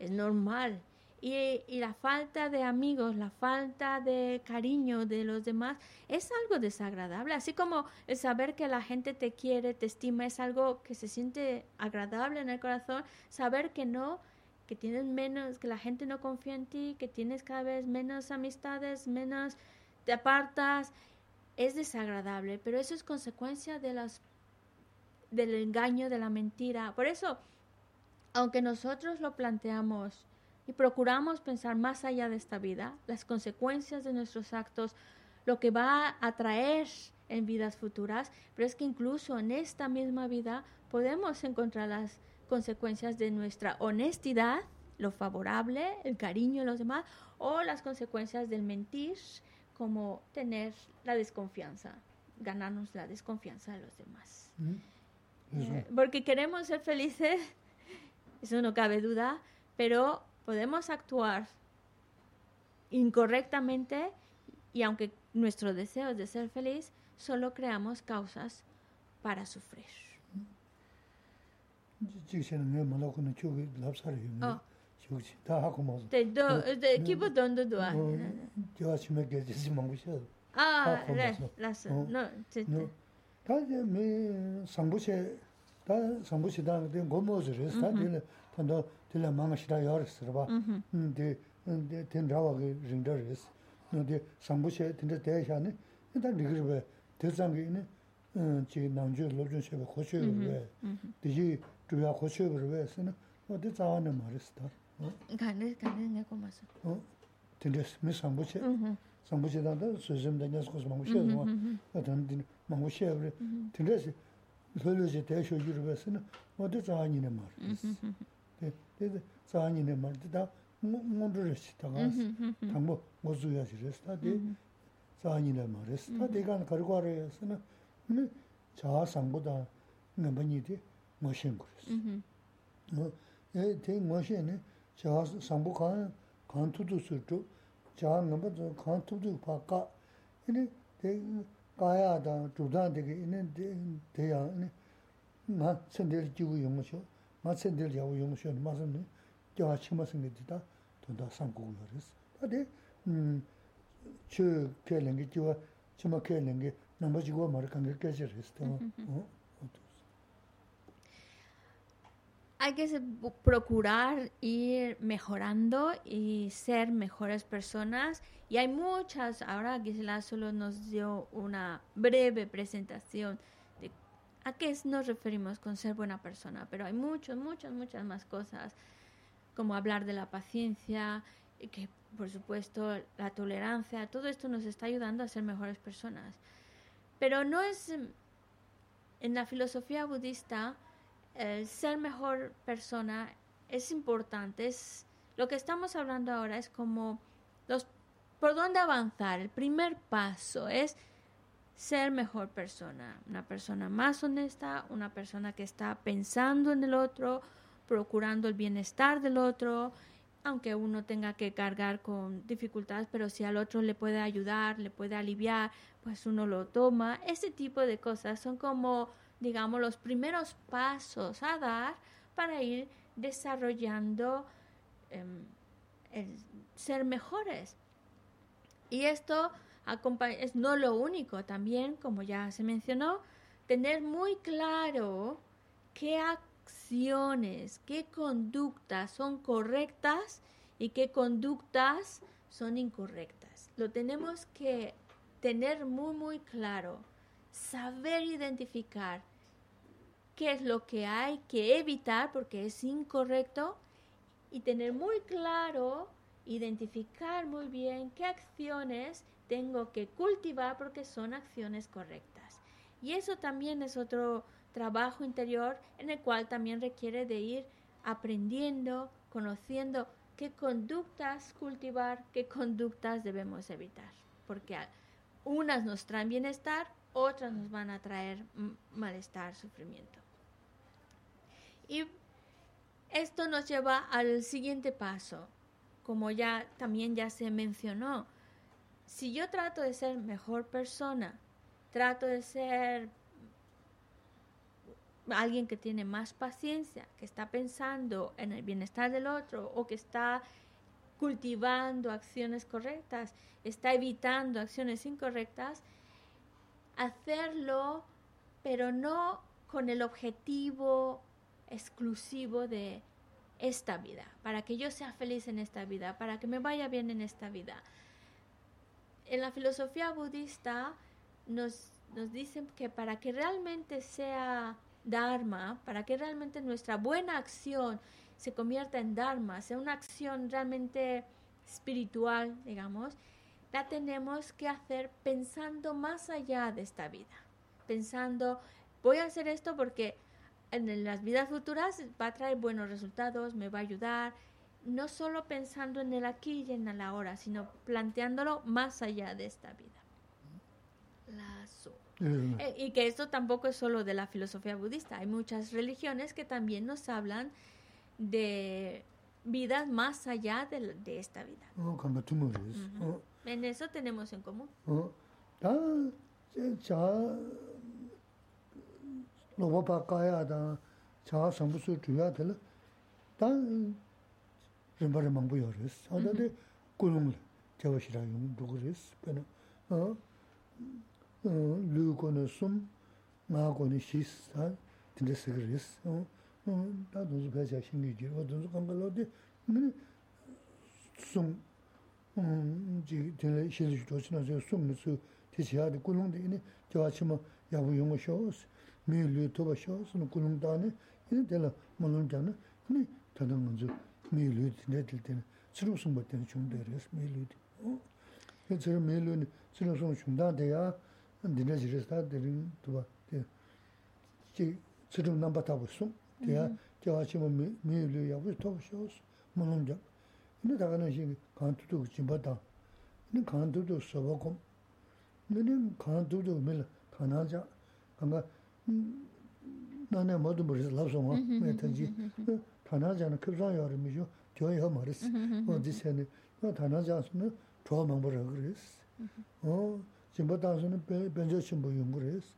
es normal. Y, la falta de amigos, la falta de cariño de los demás es algo desagradable. Así como el saber que la gente te quiere, te estima, es algo que se siente agradable en el corazón. Saber que no, que tienes menos, que la gente no confía en ti, que tienes cada vez menos amistades, menos te apartas, es desagradable. Pero eso es consecuencia de las, del engaño, de la mentira. Por eso aunque nosotros lo planteamos y procuramos pensar más allá de esta vida, las consecuencias de nuestros actos, lo que va a traer en vidas futuras, pero es que incluso en esta misma vida podemos encontrar las consecuencias de nuestra honestidad, lo favorable, el cariño de los demás, o las consecuencias del mentir, como tener la desconfianza, ganarnos la desconfianza de los demás. Eh, porque queremos ser felices [LAUGHS] eso no cabe duda, pero podemos actuar incorrectamente y aunque nuestro deseo es de ser feliz, solo creamos causas para sufrir. 직세는 왜 말하고는 저기 랍사를 해요. 저기 다 하고 먹어. 네, 네, 기부 돈도 도와. 저 아침에 계지 먹고 싶어. 아, 네, 라스. 너, 진짜. 다제 미 상부세 다 상부시다 근데 고모즈를 사들 탄도 들라 망시다 열스를 봐. 근데 근데 된다와게 링더스. 근데 상부세 된다 대샤네. 일단 리그르베 대상에 있는 지 남주 로준세가 고쳐요. 되게 dhruya khochwe barwe esi na, o di tsawa na maris tar. Gane, gane nga ko maso. Tindes, mi sambuche, mm-hmm. sambuche tanda suzim da nyas khos mangushe esi wa, tanda dina mangushe ebre, mm-hmm. tindes, lolo je te sho yurwe esi na, o di tsawa nina maris. Di tsawa nina maris, di da ngondu resi taga esi, tangbo ngozu yasi resi, mm-hmm. da di tsawa nina maris. Da di gana karikwa re esi na, cha sambu da ngambani di, 모신 그랬어. 뭐 에테 모신이 저 상부간 간투도 쓸죠. 자 넘버 저 간투도 바까 이니 대 가야다 주단 되게 있는 대야 이니 마 선들 지고 용무쇼. 마 선들 야고 용무쇼. 마선네 저 치마선 게다 돈다 상고를 그랬어. 근데 음저 kelenge jiwa chima kelenge namba jiwa mara kange kachir his tema Hay que procurar ir mejorando y ser mejores personas. Y hay muchas, ahora Gisela solo nos dio una breve presentación de a qué nos referimos con ser buena persona, pero hay muchas, muchas, muchas más cosas, como hablar de la paciencia, que por supuesto la tolerancia, todo esto nos está ayudando a ser mejores personas. Pero no es en la filosofía budista ser mejor persona es importante. Es lo que estamos hablando ahora es como los por dónde avanzar. El primer paso es ser mejor persona, una persona más honesta, una persona que está pensando en el otro, procurando el bienestar del otro aunque uno tenga que cargar con dificultades, pero si al otro le puede ayudar, le puede aliviar, pues uno lo toma. Ese tipo de cosas son como, digamos, los primeros pasos a dar para ir desarrollando em, ser mejores. Y esto es no lo único, también, como ya se mencionó, tener muy claro qué acciones, qué conductas son correctas y qué conductas son incorrectas. Lo tenemos que tener muy, muy claro, saber identificar qué es lo que hay que evitar porque es incorrecto y tener muy claro, identificar muy bien qué acciones tengo que cultivar porque son acciones correctas. Y eso también es otro trabajo interior en el cual también requiere de ir aprendiendo, conociendo qué conductas cultivar, qué conductas debemos evitar, porque unas nos traen bienestar, otras nos van a traer malestar, sufrimiento. Y esto nos lleva al siguiente paso, como ya también ya se mencionó. Si yo trato de ser mejor persona, trato de ser alguien que tiene más paciencia, que está pensando en el bienestar del otro o que está cultivando acciones correctas, está evitando acciones incorrectas, hacerlo, pero no con el objetivo exclusivo de esta vida, para que yo sea feliz en esta vida, para que me vaya bien en esta vida. En la filosofía budista nos, nos dicen que para que realmente sea Dharma, para que realmente nuestra buena acción se convierta en Dharma, sea una acción realmente espiritual, digamos, la tenemos que hacer pensando más allá de esta vida. Pensando, voy a hacer esto porque en las vidas futuras va a traer buenos resultados, me va a ayudar. No solo pensando en el aquí y en el ahora, sino planteándolo más allá de esta vida. La eh, y que esto tampoco es solo de la filosofía budista. Hay muchas religiones que también nos hablan de vidas más allá de, de esta vida. Oh, oh. En eso tenemos en común. Oh. loba pa kaya dan chaa sambu su tuya tila dan rinpa rinmangbu yo res. Anda de kulung tewa shira yung dhugu res. Pena lu kone sum, nga kone shis, tinda sik res. Da dunzu pecha shingi jiri, o dunzu kanga lo de sum, tinda shilish dochina zi sum nisu tichiya di kulung de ini tewa chima 야부 용어 쇼스 미르 토바 쇼스는 군웅다네 이제 될라 몰론잖아 근데 다른 건지 미르 내들 때는 스루승 못 때는 좀 되려서 미르 어 그래서 미르는 스루승 좀다 돼야 근데 이제 다 되는 도와 지 스루 넘버 타고서 돼야 제가시면 미르 야부 토바 쇼스 몰론자 근데 다가는 시 간투도 진바다 근데 간투도 서버고 근데 간투도 밀 파나자 아마 나네 모두 버리서 랍소마 메타지 파나자는 급상 여름이죠 저요 말했어 어디서는 나 파나자스는 조망 버려 그랬어 어 지금 다서는 변조 신부 용 그랬어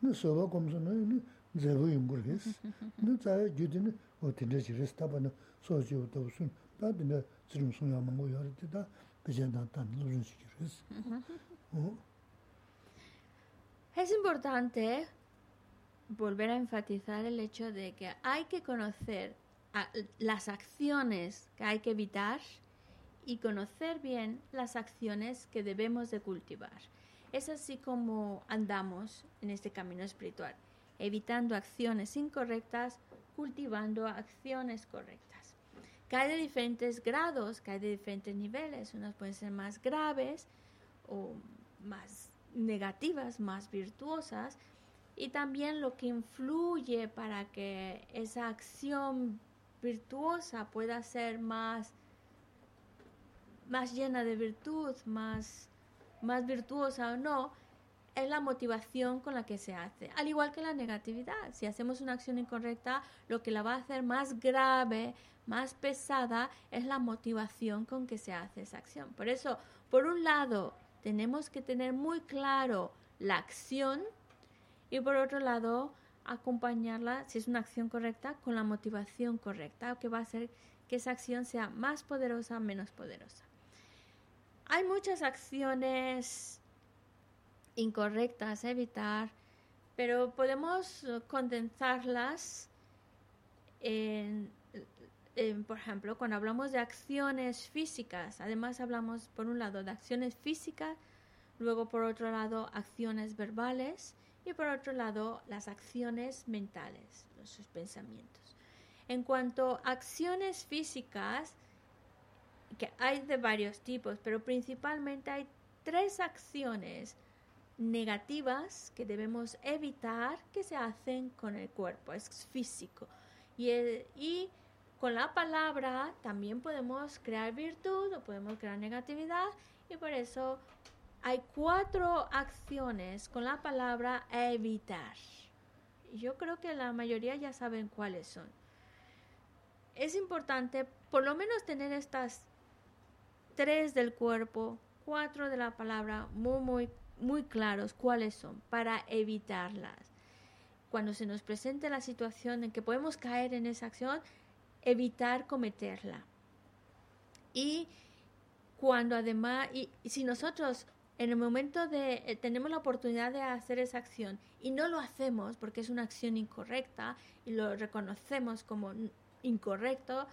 너 서버 검사는 제부 용 그랬어 너 자유 주디는 어디에 지르스다바는 소지부터 무슨 다들 지금 송야만 거 여러 때다 그제 나타는 그런 식으로 했어 어 Es importante volver a enfatizar el hecho de que hay que conocer las acciones que hay que evitar y conocer bien las acciones que debemos de cultivar. Es así como andamos en este camino espiritual, evitando acciones incorrectas, cultivando acciones correctas. Hay de diferentes grados, hay de diferentes niveles, unas pueden ser más graves o más negativas, más virtuosas, y también lo que influye para que esa acción virtuosa pueda ser más, más llena de virtud, más, más virtuosa o no, es la motivación con la que se hace. Al igual que la negatividad, si hacemos una acción incorrecta, lo que la va a hacer más grave, más pesada, es la motivación con que se hace esa acción. Por eso, por un lado, tenemos que tener muy claro la acción y por otro lado, acompañarla, si es una acción correcta, con la motivación correcta, que va a hacer que esa acción sea más poderosa menos poderosa. Hay muchas acciones incorrectas a evitar, pero podemos condensarlas en, por ejemplo, cuando hablamos de acciones físicas, además hablamos por un lado de acciones físicas, luego por otro lado acciones verbales, y por otro lado las acciones mentales, sus pensamientos. En cuanto a acciones físicas, que hay de varios tipos, pero principalmente hay tres acciones negativas que debemos evitar que se hacen con el cuerpo, es físico. Y con la palabra también podemos crear virtud o podemos crear negatividad y por eso hay cuatro acciones con la palabra evitar. Yo creo que la mayoría ya saben cuáles son. Es importante por lo menos tener estas tres del cuerpo, cuatro de la palabra muy, muy, muy claros cuáles son para evitarlas. Cuando se nos presente la situación en que podemos caer en esa acción, evitar cometerla. Y cuando además, y si nosotros en el momento de eh, tenemos la oportunidad de hacer esa acción y no lo hacemos porque es una acción incorrecta y lo reconocemos como incorrecto,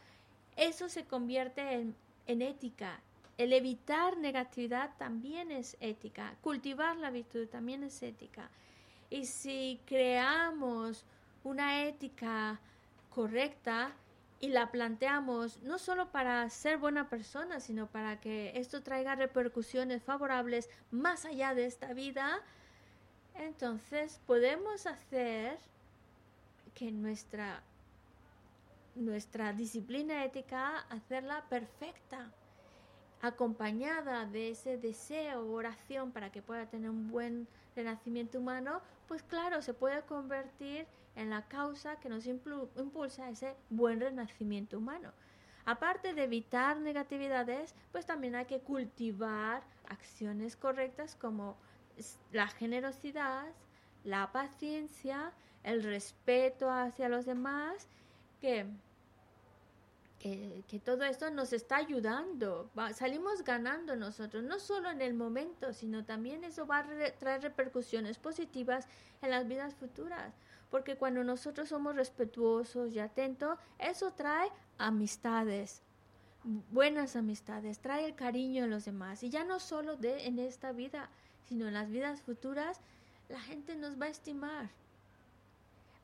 eso se convierte en, en ética. El evitar negatividad también es ética. Cultivar la virtud también es ética. Y si creamos una ética correcta, y la planteamos no solo para ser buena persona, sino para que esto traiga repercusiones favorables más allá de esta vida, entonces podemos hacer que nuestra, nuestra disciplina ética, hacerla perfecta, acompañada de ese deseo o oración para que pueda tener un buen renacimiento humano, pues claro, se puede convertir la causa que nos impulsa ese buen renacimiento humano. Aparte de evitar negatividades, pues también hay que cultivar acciones correctas como la generosidad, la paciencia, el respeto hacia los demás, que, que, todo esto nos está ayudando. salimos ganando nosotros, no solo en el momento, sino también eso va a traer repercusiones positivas en las vidas futuras porque cuando nosotros somos respetuosos y atentos, eso trae amistades, buenas amistades, trae el cariño en los demás. Y ya no solo de, en esta vida, sino en las vidas futuras, la gente nos va a estimar.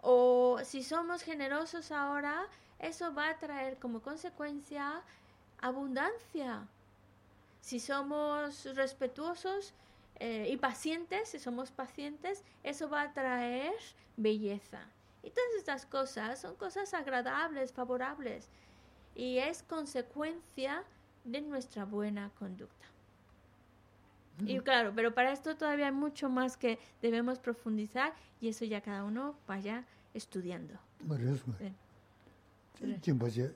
O si somos generosos ahora, eso va a traer como consecuencia abundancia. Si somos respetuosos, eh, y pacientes, si somos pacientes, eso va a traer belleza. Y todas estas cosas son cosas agradables, favorables, y es consecuencia de nuestra buena conducta. Y claro, pero para esto todavía hay mucho más que debemos profundizar y eso ya cada uno vaya estudiando. Sí. Jimbache.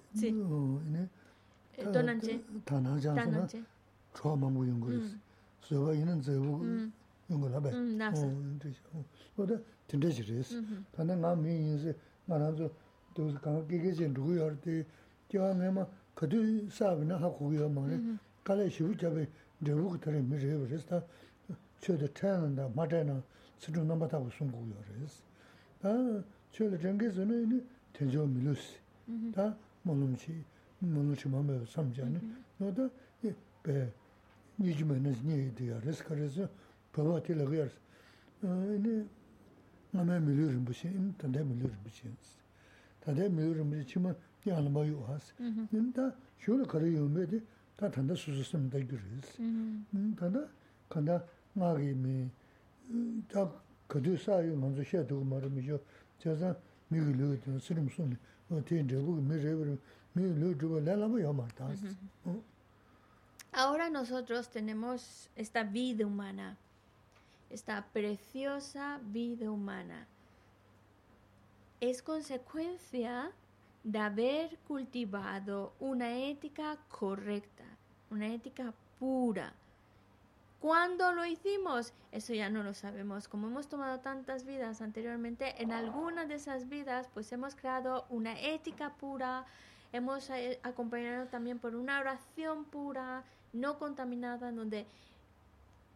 Sí. zöwa inen zöwu mm. yungu nabe. Oda tinda shiris. Tanda nga mi yinsi nga ranzo dozi kanga kege zin rugu yor di kiawa nga ma kadu sabi na haku yo ma re mm-hmm. kala shivu chabi dewu kutari mi re waris ta chio da chayana da matay na sidu namba tabu sungu yo waris. Ta chio da changi zino ini tenjo milus. Ta molum mm-hmm. chi, molum chi mambayo samjani. Oda mm-hmm. be 니지면은 니에디야 레스카레스 버와티라 그야스 어네 나메 밀르름 부시 인터넷 밀르름 부시 다데 밀르름 부시 치마 야는 뭐요 하스 근데 쇼를 거래요 메데 다 단다 수수스면 다 그랬어 음 다다 간다 나기 미다 그도 사요 먼저 셔도 말음이죠 저자 미글로 쓰름 손이 Ahora nosotros tenemos esta vida humana, esta preciosa vida humana. Es consecuencia de haber cultivado una ética correcta, una ética pura. ¿Cuándo lo hicimos? Eso ya no lo sabemos. Como hemos tomado tantas vidas anteriormente, en algunas de esas vidas pues hemos creado una ética pura, hemos eh, acompañado también por una oración pura, no contaminada, en donde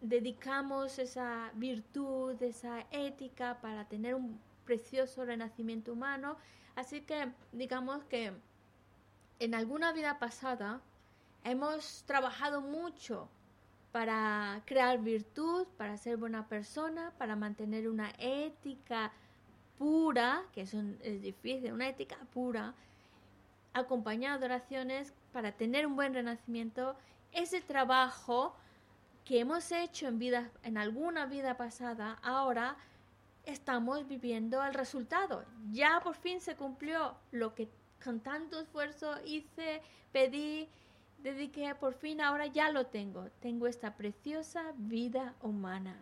dedicamos esa virtud, esa ética para tener un precioso renacimiento humano. Así que digamos que en alguna vida pasada hemos trabajado mucho para crear virtud, para ser buena persona, para mantener una ética pura, que es, difícil, una ética pura, acompañada de oraciones para tener un buen renacimiento, ese trabajo que hemos hecho en vida, en alguna vida pasada, ahora estamos viviendo el resultado. Ya por fin se cumplió lo que con tanto esfuerzo hice, pedí, dediqué, por fin ahora ya lo tengo. Tengo esta preciosa vida humana.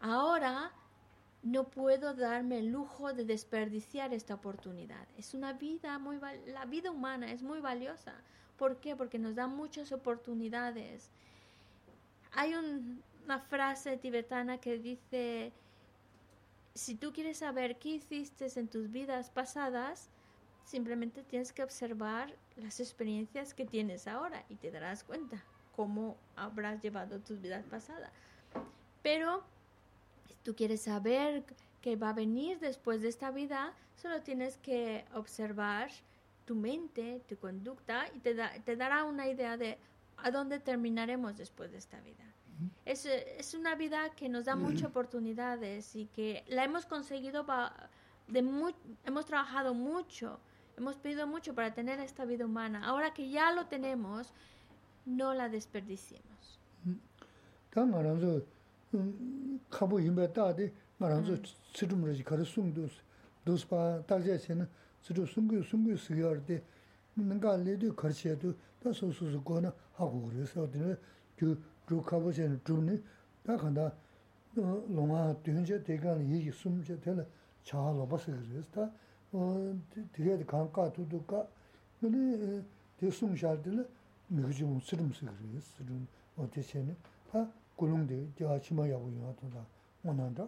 Ahora no puedo darme el lujo de desperdiciar esta oportunidad. Es una vida muy la vida humana es muy valiosa. ¿Por qué? Porque nos da muchas oportunidades. Hay una frase tibetana que dice si tú quieres saber qué hiciste en tus vidas pasadas, simplemente tienes que observar las experiencias que tienes ahora y te darás cuenta cómo habrás llevado tus vidas pasadas. Pero si tú quieres saber qué va a venir después de esta vida, solo tienes que observar tu mente, tu conducta y te, te dará una idea de a dónde terminaremos después de esta vida. Es, es, una vida que nos da muchas oportunidades y que la hemos conseguido, de hemos trabajado mucho Hemos pedido mucho para tener esta vida humana. Ahora que ya lo tenemos, no la desperdiciemos. 어 되게 강가 두두가 근데 대송샤들 미국이 뭐 쓰름스 그래요 쓰름 어디세네 다 고롱데 제가 치마야고 요하다 원한다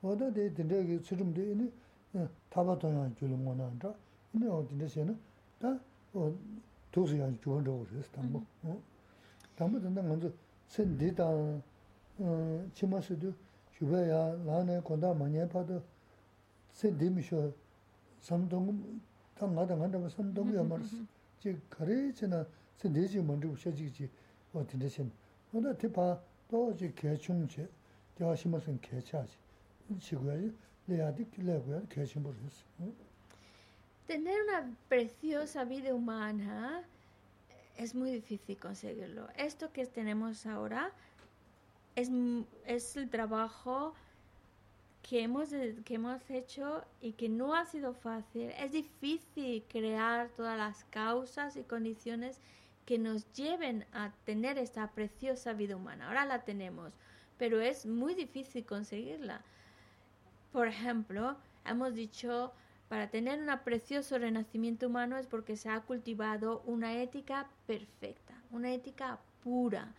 어디 되게 쓰름데 이니 타바도야 줄은 원한다 근데 어디세네 다어 도시야 좋은 거 그래서 담보 어 담보 된다 먼저 선디다 어 치마스도 주베야 나네 건다 많이 봐도 선디미셔 삼동 다 마다 간다 뭐 삼동이야 말스 지 가래지나 선대지 먼저 오셔지지 어딘데 신 오늘 대파 또지 개충제 제가 심어선 개차지 지구야 Tener una preciosa vida humana es muy difícil conseguirlo. Esto que tenemos ahora es, es el trabajo que hemos, que hemos hecho y que no ha sido fácil. Es difícil crear todas las causas y condiciones que nos lleven a tener esta preciosa vida humana. Ahora la tenemos, pero es muy difícil conseguirla. Por ejemplo, hemos dicho, para tener un precioso renacimiento humano es porque se ha cultivado una ética perfecta, una ética pura.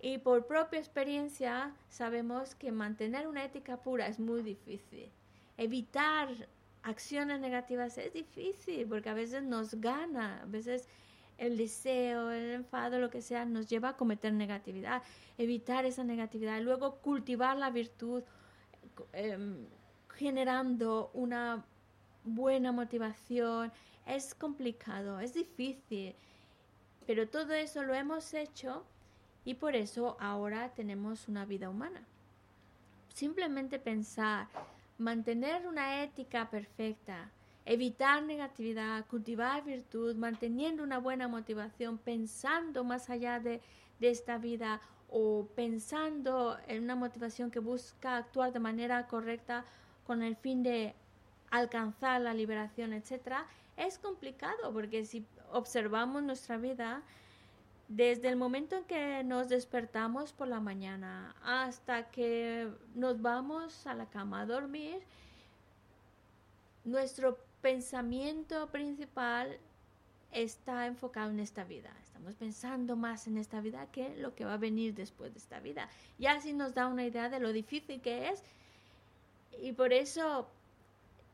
Y por propia experiencia sabemos que mantener una ética pura es muy difícil. Evitar acciones negativas es difícil porque a veces nos gana, a veces el deseo, el enfado, lo que sea, nos lleva a cometer negatividad. Evitar esa negatividad, luego cultivar la virtud, em, generando una buena motivación. Es complicado, es difícil, pero todo eso lo hemos hecho y por eso ahora tenemos una vida humana. Simplemente pensar, mantener una ética perfecta, evitar negatividad, cultivar virtud, manteniendo una buena motivación, pensando más allá de, de esta vida o pensando en una motivación que busca actuar de manera correcta con el fin de alcanzar la liberación, etcétera, es complicado porque si observamos nuestra vida desde el momento en que nos despertamos por la mañana hasta que nos vamos a la cama a dormir, nuestro pensamiento principal está enfocado en esta vida. Estamos pensando más en esta vida que lo que va a venir después de esta vida. Y así nos da una idea de lo difícil que es. Y por eso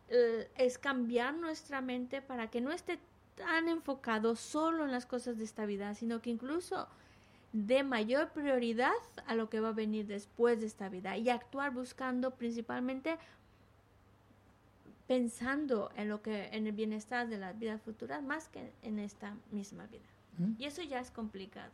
eh, es cambiar nuestra mente para que no esté tan enfocado solo en las cosas de esta vida, sino que incluso dé mayor prioridad a lo que va a venir después de esta vida y actuar buscando principalmente pensando en lo que en el bienestar de las vidas futuras más que en esta misma vida. ¿Mm? Y eso ya es complicado.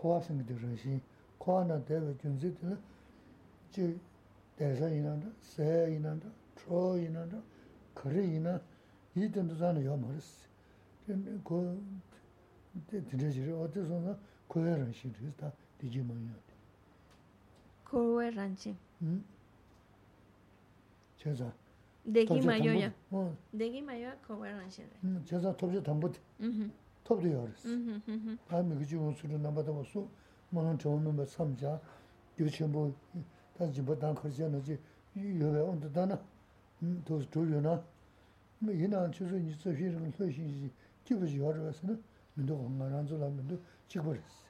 코아 생기도 러시 코아나 대외 준지들 지 대사 이난다 세 이난다 트로 이난다 거리 이나 이든도 자는 요 머스 그 드르지를 어디서나 고해란 시리다 디지몬이야 고해란지 음 제가 내기 마요야 어 내기 마요 고해란 시리 음 제가 톱지 담보티 음 topdo yoris. Taa mikachi unsuru nambata wasu, manan chawan namba samja, yochenpo, taa jimba taa kharsiya naji, yowe onda dana, tos choyo na, ina chiso nyi tsofi ringa loishin ji, kibaji yorwasi na, mendo konga ranzo la mendo chikbaris.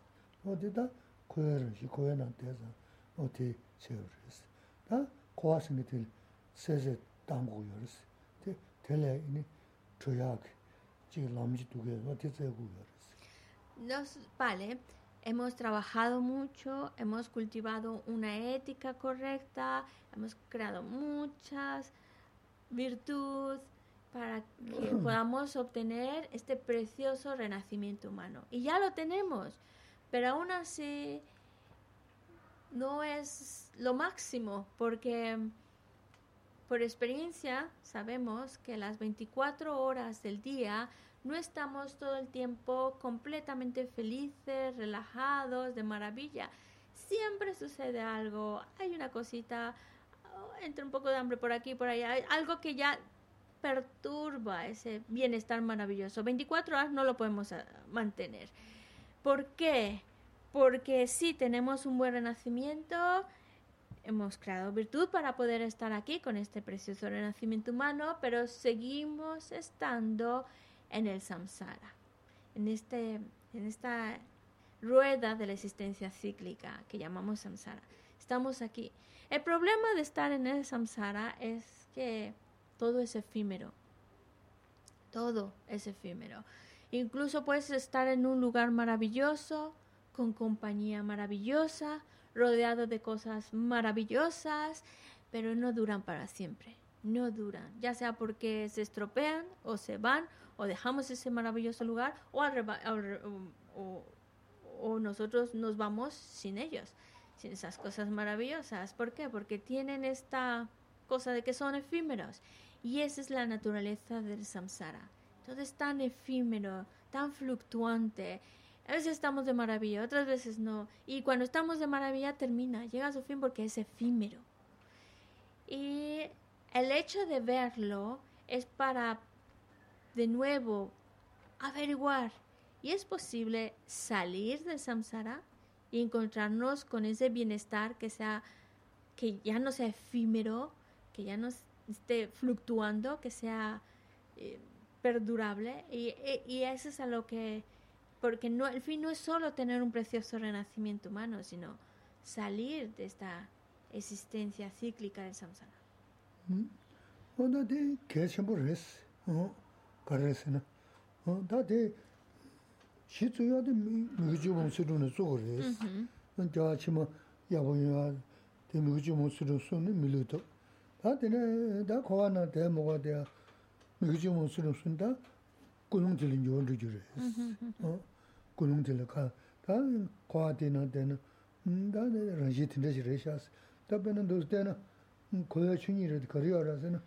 Ode taa koya rinshi, koya na teza, ode cheyoris. Taa kowa singa tili, seze damgo yoris. Tele ini choyaagi. Nos, vale, hemos trabajado mucho, hemos cultivado una ética correcta, hemos creado muchas virtudes para que [CLEARS THROAT] podamos obtener este precioso renacimiento humano. Y ya lo tenemos. Pero aún así no es lo máximo porque por experiencia sabemos que las 24 horas del día no estamos todo el tiempo completamente felices, relajados, de maravilla. Siempre sucede algo, hay una cosita, oh, entra un poco de hambre por aquí, por allá, algo que ya perturba ese bienestar maravilloso. 24 horas no lo podemos eh, mantener. ¿Por qué? Porque sí tenemos un buen renacimiento, hemos creado virtud para poder estar aquí con este precioso renacimiento humano, pero seguimos estando en el samsara, en, este, en esta rueda de la existencia cíclica que llamamos samsara. Estamos aquí. El problema de estar en el samsara es que todo es efímero. Todo es efímero. Incluso puedes estar en un lugar maravilloso, con compañía maravillosa, rodeado de cosas maravillosas, pero no duran para siempre. No duran, ya sea porque se estropean o se van o dejamos ese maravilloso lugar o, nosotros nos vamos sin ellos, sin esas cosas maravillosas. ¿Por qué? Porque tienen esta cosa de que son efímeros. Y esa es la naturaleza del samsara. Todo es tan efímero, tan fluctuante. A veces estamos de maravilla, otras veces no. Y cuando estamos de maravilla termina, llega a su fin porque es efímero. Y el hecho de verlo es para, de nuevo, averiguar. ¿Y es posible salir del samsara y encontrarnos con ese bienestar que sea, que ya no sea efímero, que ya no esté fluctuando, que sea eh, perdurable? Y, y, eso es a lo que, porque no, el fin no es solo tener un precioso renacimiento humano, sino salir de esta existencia cíclica del samsara. ¿Mm? kulung tila ka ta kwaa tena tena ta mm, ranshi tinda shi reshaas ta pena dos tena koya chunyi rati kariya rasi na.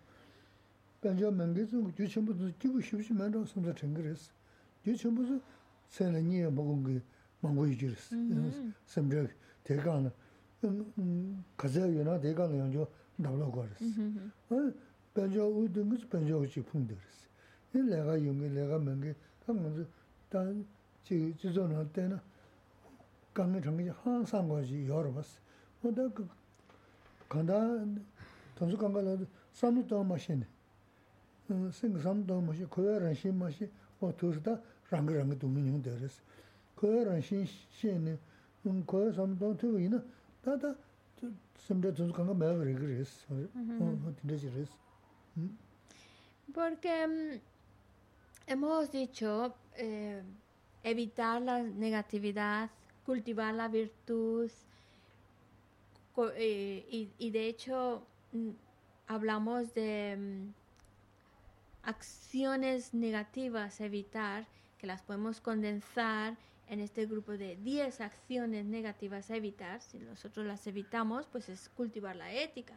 Pencha mengi zungu ju chenpo zungu jibu shibshi mendo samsa chengi resi ju chenpo zungu sena nye magungi mangu yuji resi mm-hmm. samdra teka na mm, mm, kazaya yu na teka na yangyo dabla kwa resi pencha mm-hmm. u dungu pencha uchi pungda resi lega yungi lega mengi ta nganzu ta 지 tin데 지레샤스 다베는 도스데나 고야 춘이를 거리어라서는 bāñchā māngi tsū yu chīmbu tsū jīgu shīvshī māndā sūmsa chāngi rīs. Yu chīmbu tsū sēnā nīyā māgōngi māngu yu jirīs. Sāmbrā tēkāna, kāsā yu nā tēkāna yāngchō nāwlā kwa rīs. Bāñchā u dāngi tsū bāñchā u chī phūngdā rīs. Yī lēgā yungi, lēgā māngi, kā ngā tsū tā chī jizō nā tēnā kāngi chāngi hāng sāngwa chī yōrā bās. Kāndā, tānsū kāngā lā sāmi tā mā shēni. sing sam do mo shi koya ran shin ma shi o tu da rang rang du min yong de res koya ran shin shin ne un koya sam do tu yi na da da sam de tu kang ma re ge res o o de ji res porque hemos dicho eh, evitar la negatividad cultivar la virtud eh, y, de hecho hablamos de acciones negativas evitar, que las podemos condensar en este grupo de 10 acciones negativas a evitar. Si nosotros las evitamos, pues es cultivar la ética.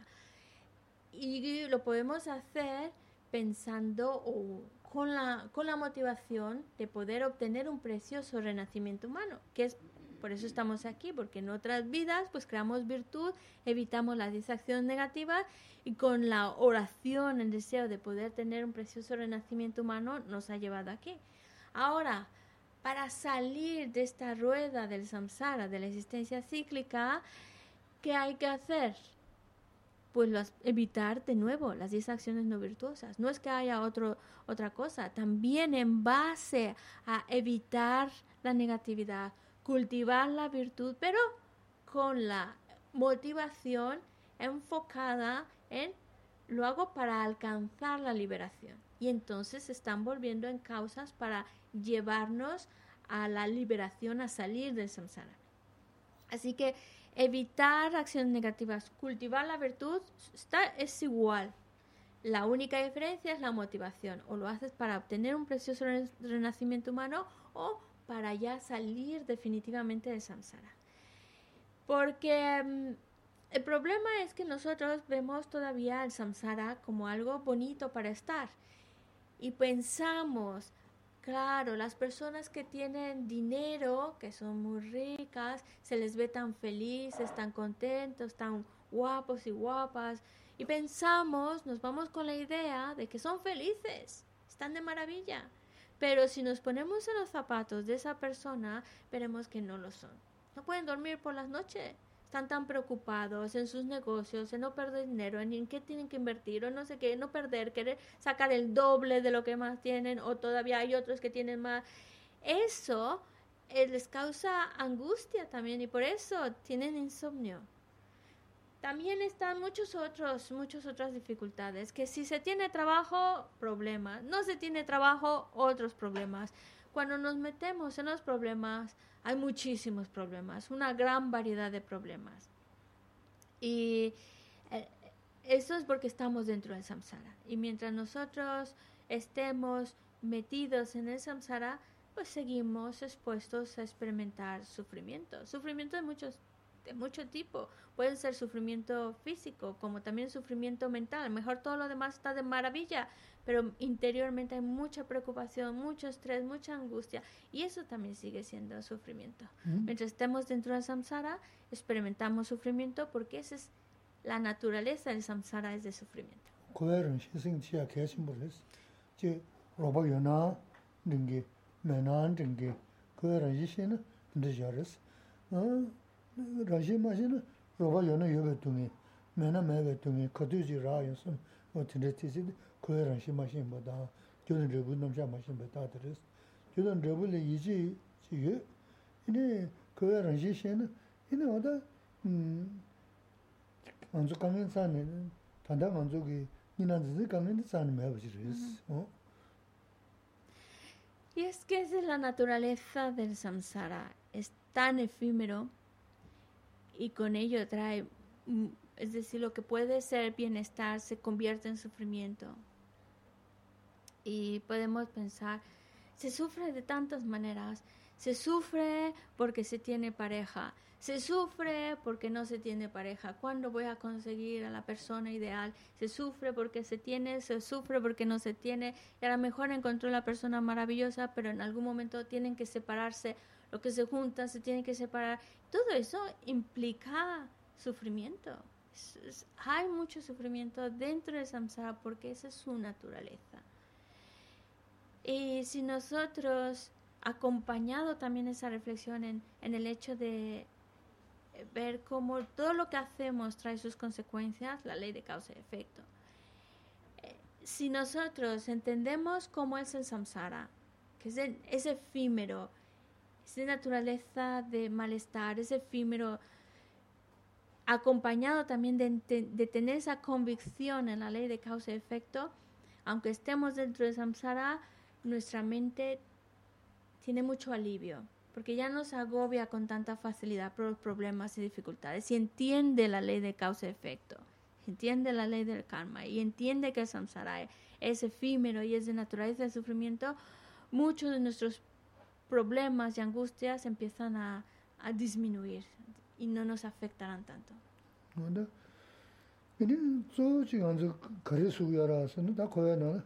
Y lo podemos hacer pensando o con la, con la motivación de poder obtener un precioso renacimiento humano, que es por eso estamos aquí, porque en otras vidas pues creamos virtud, evitamos la distracción negativa y con la oración, el deseo de poder tener un precioso renacimiento humano nos ha llevado aquí. Ahora, para salir de esta rueda del samsara, de la existencia cíclica, ¿qué hay que hacer? Pues evitar de nuevo las distracciones no virtuosas. No es que haya otro, otra cosa, también en base a evitar la negatividad, cultivar la virtud, pero con la motivación enfocada en lo hago para alcanzar la liberación. Y entonces se están volviendo en causas para llevarnos a la liberación, a salir del samsara. Así que evitar acciones negativas, cultivar la virtud está, es igual. La única diferencia es la motivación. O lo haces para obtener un precioso renacimiento humano o para ya salir definitivamente de samsara. Porque mm, el problema es que nosotros vemos todavía el samsara como algo bonito para estar y pensamos, claro, las personas que tienen dinero, que son muy ricas, se les ve tan felices, tan contentos, tan guapos y guapas, y pensamos, nos vamos con la idea de que son felices, están de maravilla. Pero si nos ponemos en los zapatos de esa persona, veremos que no lo son. No pueden dormir por las noches. Están tan preocupados en sus negocios, en no perder dinero, en, qué tienen que invertir o no sé qué, no perder, querer sacar el doble de lo que más tienen o todavía hay otros que tienen más. Eso eh, les causa angustia también y por eso tienen insomnio. También están muchos otros, muchas otras dificultades, que si se tiene trabajo, problemas, no se tiene trabajo, otros problemas. Cuando nos metemos en los problemas, hay muchísimos problemas, una gran variedad de problemas. Y eh, eso es porque estamos dentro del samsara. Y mientras nosotros estemos metidos en el samsara, pues seguimos expuestos a experimentar sufrimiento, sufrimiento de muchos de mucho tipo. Puede ser sufrimiento físico, como también sufrimiento mental. A lo mejor todo lo demás está de maravilla, pero interiormente hay mucha preocupación, mucho estrés, mucha angustia. Y eso también sigue siendo sufrimiento. Mientras estemos dentro del samsara, experimentamos sufrimiento porque esa es la naturaleza del samsara, es de sufrimiento. rāshī māshī nā rōpa yōna yōba tūngi, mēna mēba tūngi, kato jī rā yō sōm, wā tīndrā tīsī kuya rāshī māshī mbā tā, gyōdān rēbu nāmshā māshī mbā tā tā rēs. gyōdān rēbu lē yī jī jī yō, inī kuya rāshī shē nā, inī wā tā mm, ānzu kāngiñ sāni, tāndā ānzu kī nīnā dzī kāngiñ sāni mēba jī rēs. Y es que es de la naturaleza del samsara, es tan efímero y con ello trae, mm, es decir, lo que puede ser bienestar se convierte en sufrimiento. Y podemos pensar, se sufre de tantas maneras. Se sufre porque se tiene pareja. Se sufre porque no se tiene pareja. ¿Cuándo voy a conseguir a la persona ideal? Se sufre porque se tiene, se sufre porque no se tiene. Y a lo mejor encontró la persona maravillosa, pero en algún momento tienen que separarse lo que se junta se tiene que separar. Todo eso implica sufrimiento. hay mucho sufrimiento dentro de samsara porque esa es su naturaleza. Y si nosotros, acompañado también esa reflexión en, en el hecho de ver cómo todo lo que hacemos trae sus consecuencias, la ley de causa y efecto. Eh, si nosotros entendemos cómo es el samsara, que es, es efímero, esa naturaleza de malestar, ese efímero, acompañado también de, tener esa convicción en la ley de causa y efecto, aunque estemos dentro de samsara, nuestra mente tiene mucho alivio, porque ya no se agobia con tanta facilidad por los problemas y dificultades, y entiende la ley de causa y efecto, entiende la ley del karma, y entiende que el samsara es efímero y es de naturaleza de sufrimiento, muchos de nuestros problemas y angustias empiezan a, a disminuir y no nos afectarán tanto. ¿Onda? 근데 저 지금 저 거래 수요라서는 다 거야는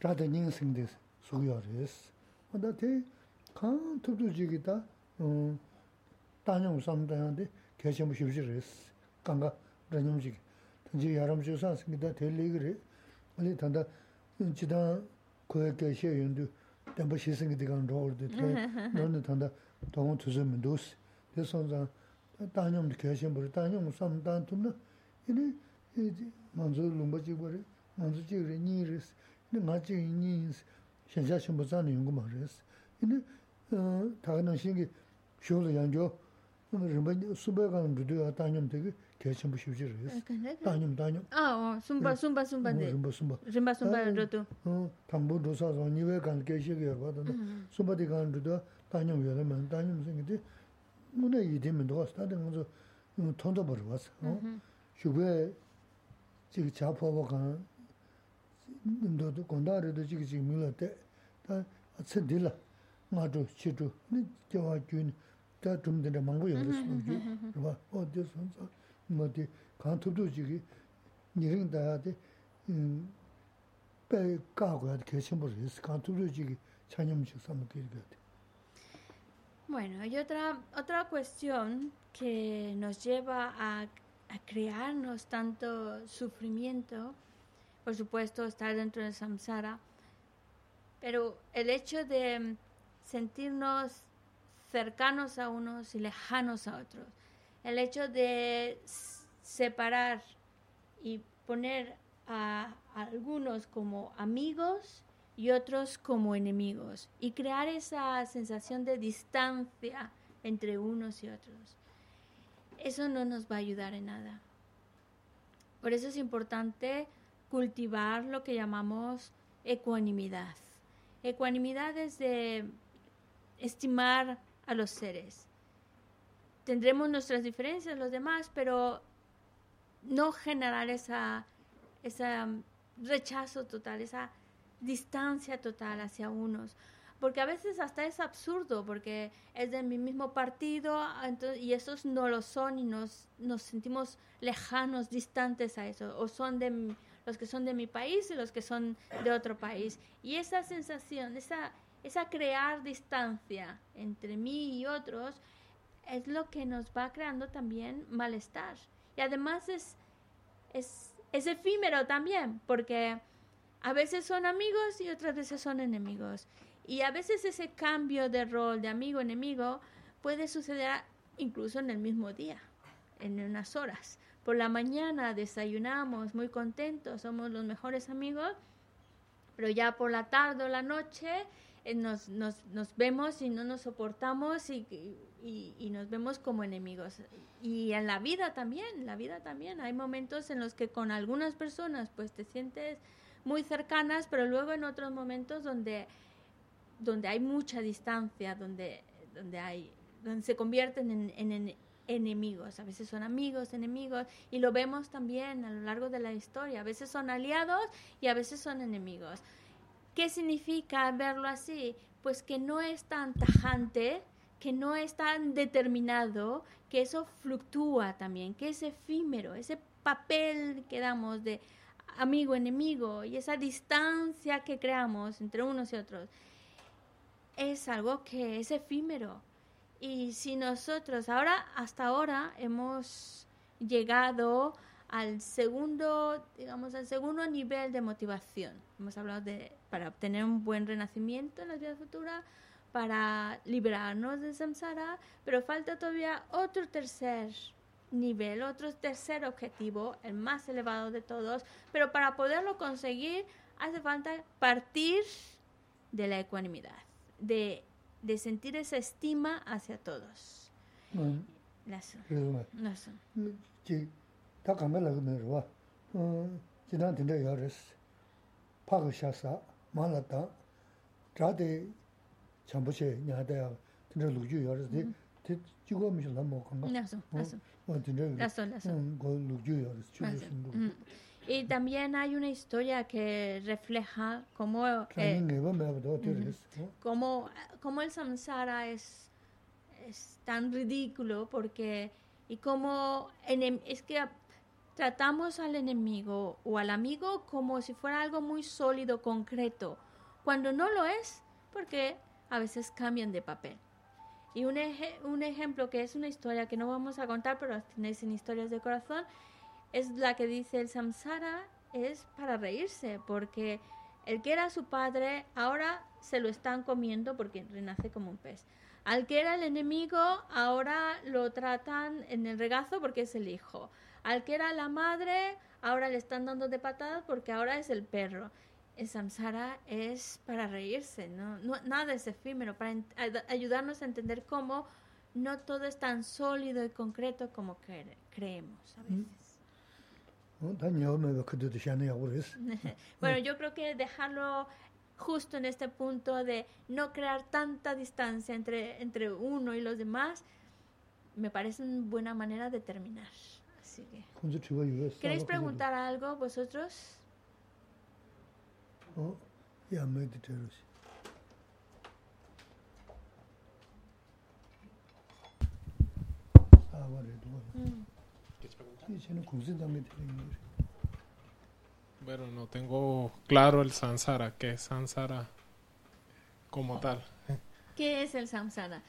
다더닝 생데스 수요레스. 근데 대 칸톱도 지기다 음 다녀 삼다는데 개심 쉽지레스. 강가 다녀지. 이제 여름 주사 생기다 될리 그래. 아니 단다 지다 거에 계셔 연두 담바 시생이 되간 로드 너는 단다 동원 투즈면 도스 대선자 다녀도 계신 버리 다녀 삼단 툼나 이니 먼저 룸바지 버리 먼저 지그리 니르스 근데 맞지 니스 현자 신부자는 연구 말레스 이니 어 다른 신기 쇼를 연조 뭐 수배관 비디오 다녀도 되게 rī sī. Yīni tāgā nā shīngi shōla yāngyō, rīmbā sūmbā kāng rūdhū yā dānyōm dīgī, kēchīn bō shīwchī rī sī. Dānyōm, dānyōm. Ah, sūmbā, sūmbā, sūmbā dī. Rīmbā, sūmbā. Rīmbā, sūmbā rūdhū. 당부 도사서 니we 간 계시게 여거든. 수바디 간도 다녀 외려면 다녀 생기데 문에 이되면 도 스타든 거서 통도 버려 왔어. 어? 휴게 지금 잡아보 간 너도 건다르도 지금 지금 밀었대. 다 아침들라. 마도 치도 니 저와 준 다좀 되는 망고 열었어. 봐. 어디서 뭐디 간투도 지금 니링다데 음 Bueno, hay otra, otra cuestión que nos lleva a, a crearnos tanto sufrimiento, por supuesto, estar dentro del samsara, pero el hecho de sentirnos cercanos a unos y lejanos a otros, el hecho de separar y poner a algunos como amigos y otros como enemigos y crear esa sensación de distancia entre unos y otros. Eso no nos va a ayudar en nada. Por eso es importante cultivar lo que llamamos ecuanimidad. Ecuanimidad es de estimar a los seres. Tendremos nuestras diferencias, los demás, pero no generar esa ese rechazo total, esa distancia total hacia unos. porque a veces hasta es absurdo, porque es de mi mismo partido y esos no lo son y nos, nos sentimos lejanos, distantes a eso, o son de los que son de mi país y los que son de otro país. Y esa sensación, esa, esa crear distancia entre mí y otros, es lo que nos va creando también malestar. Y además es, es, es efímero también, porque a veces son amigos y otras veces son enemigos. Y a veces ese cambio de rol de amigo-enemigo puede suceder incluso en el mismo día, en unas horas. Por la mañana desayunamos muy contentos, somos los mejores amigos, pero ya por la tarde o la noche nos, nos, nos, vemos y no nos soportamos y, y, y, nos vemos como enemigos. Y en la vida también, en la vida también. Hay momentos en los que con algunas personas pues te sientes muy cercanas, pero luego en otros momentos donde donde hay mucha distancia, donde, donde, hay, donde se convierten en, enemigos. A veces son amigos, enemigos, y lo vemos también a lo largo de la historia. A veces son aliados y a veces son enemigos. ¿Qué significa verlo así? Pues que no es tan tajante, que no es tan determinado, que eso fluctúa también, que es efímero, ese papel que damos de amigo, enemigo y esa distancia que creamos entre unos y otros es algo que es efímero. Y si nosotros ahora, hasta ahora, hemos llegado al segundo, digamos, al segundo nivel de motivación. Hemos hablado de para obtener un buen renacimiento en la vida futura, para liberarnos de samsara, pero falta todavía otro tercer nivel, otro tercer objetivo, el más elevado de todos, pero para poderlo conseguir hace falta partir de la ecuanimidad de, de sentir esa estima hacia todos. Y también hay una historia que refleja cómo, eh, cómo, cómo, el samsara es, es tan ridículo porque y cómo es que tratamos al enemigo o al amigo como si fuera algo muy sólido, concreto, cuando no lo es, porque a veces cambian de papel. Y un, ejemplo que es una historia que no vamos a contar, pero tenéis en historias de corazón, es la que dice el samsara, es para reírse, porque el que era su padre ahora se lo están comiendo porque renace como un pez. Al que era el enemigo ahora lo tratan en el regazo porque es el hijo. Al que era la madre ahora le están dando de patadas porque ahora es el perro. El samsara es para reírse, ¿no? nada es efímero, para ayudarnos a entender cómo no todo es tan sólido y concreto como creemos a veces. [LAUGHS] bueno, yo creo que dejarlo justo en este punto de no crear tanta distancia entre, entre uno y los demás, me parece una buena manera de terminar. Así que... ¿Queréis preguntar algo vosotros? Oh, ya me Ah, vale, mm. Bueno, no tengo claro el samsara. ¿Qué es samsara como tal? ¿Qué es el samsara?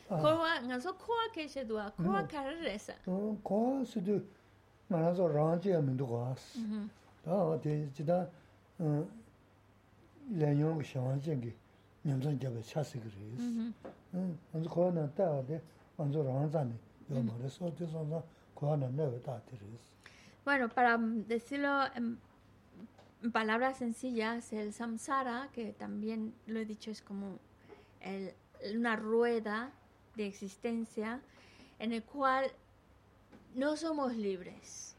Bueno, para decirlo en palabras sencillas, el samsara, que también lo he dicho, es como una rueda de existencia en el cual no somos libres.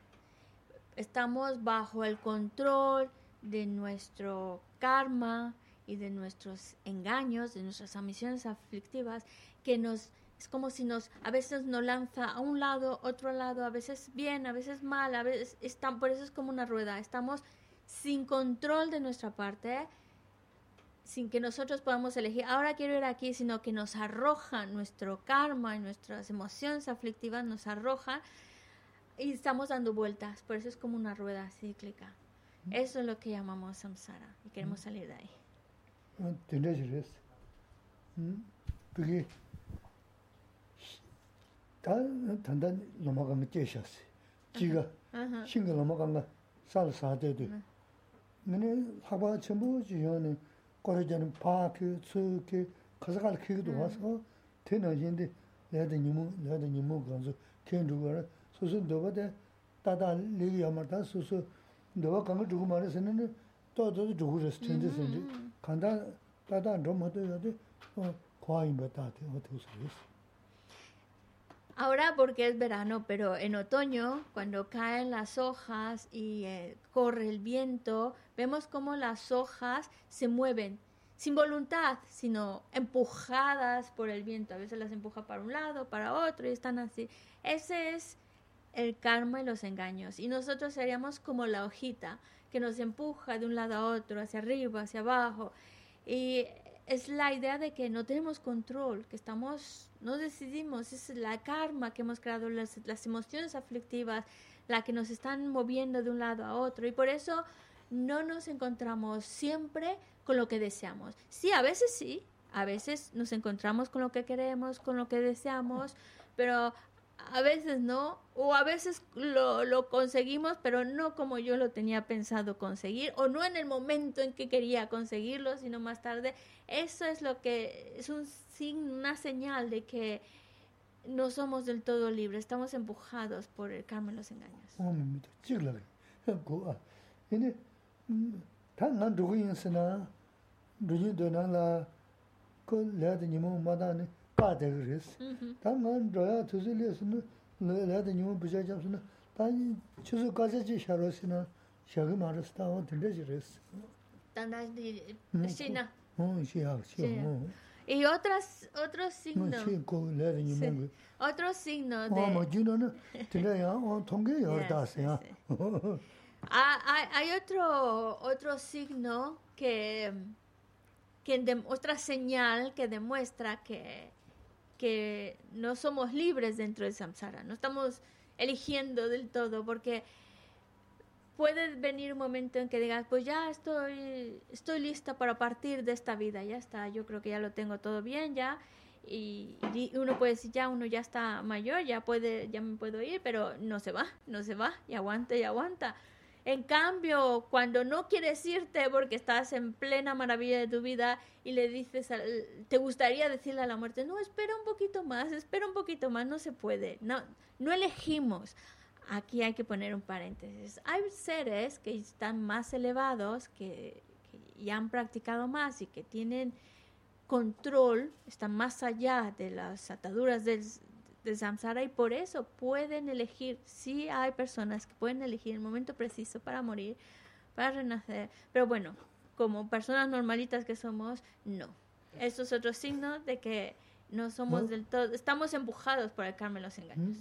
Estamos bajo el control de nuestro karma y de nuestros engaños, de nuestras ambiciones aflictivas que nos es como si nos a veces nos lanza a un lado, otro lado, a veces bien, a veces mal, a veces están, por eso es como una rueda. Estamos sin control de nuestra parte, sin que nosotros podamos elegir, ahora quiero ir aquí, sino que nos arrojan nuestro karma y nuestras emociones aflictivas, nos arrojan y estamos dando vueltas. Por eso es como una rueda cíclica. Eso es lo que llamamos samsara y queremos salir de ahí. 다 단단 넘어가면 깨셨어. 지가 신경 넘어간 살사대도. 근데 하바 전부 지연은 거래자는 파크 수케 가져갈 기도 와서 되는데 내가 님은 내가 님은 그래서 kenruwa 소소 너버데 따다 리기 아마다 소소 너가 강을 두고 말해서는 또도 두고 그랬을 텐데 간다 따다 좀 어때야 돼? 어 과인 받다 돼. 어떻게 Ahora porque es verano, pero en otoño, cuando caen las hojas y eh, corre el viento, vemos cómo las hojas se mueven sin voluntad, sino empujadas por el viento. A veces las empuja para un lado, para otro y están así. Ese es el karma y los engaños. Y nosotros seríamos como la hojita que nos empuja de un lado a otro, hacia arriba, hacia abajo. Y es la idea de que no tenemos control, que estamos, no decidimos, es la karma que hemos creado, las, las emociones aflictivas, la que nos están moviendo de un lado a otro. Y por eso no nos encontramos siempre con lo que deseamos. Sí, a veces sí, a veces nos encontramos con lo que queremos, con lo que deseamos, pero a veces no, o a veces lo, lo, conseguimos, pero no como yo lo tenía pensado conseguir, o no en el momento en que quería conseguirlo, sino más tarde. Eso es lo que es un una señal de que no somos del todo libres, estamos empujados por el karma y los engaños. 빠데그레스 당만 저야 투슬레스는 내가 니모 부자 잡스나 다니 추수 가자지 샤로스나 샤그 마르스타오 들레지레스 단다지 시나 어 시야 시야 y otras otros signos sí, sí. otro signo de oh mañana tenía un tongue yordasia hay hay otro otro signo que que de, otra señal que demuestra que que no somos libres dentro del samsara, no estamos eligiendo del todo, porque puede venir un momento en que digas, pues ya estoy, estoy lista para partir de esta vida, ya está, yo creo que ya lo tengo todo bien, ya, y, uno puede decir, ya uno ya está mayor, ya puede, ya me puedo ir, pero no se va, no se va, y aguanta y aguanta. En cambio, cuando no quieres irte porque estás en plena maravilla de tu vida y le dices, te gustaría decirle a la muerte, no, espera un poquito más, espera un poquito más, no se puede, no, no elegimos. Aquí hay que poner un paréntesis. Hay seres que están más elevados, que, que ya han practicado más y que tienen control, están más allá de las ataduras del, de samsara y por eso pueden elegir, sí hay personas que pueden elegir el momento preciso para morir, para renacer, pero bueno, como personas normalitas que somos, no. Eso es otro signo de que no somos del todo, estamos empujados por el karma y los engaños.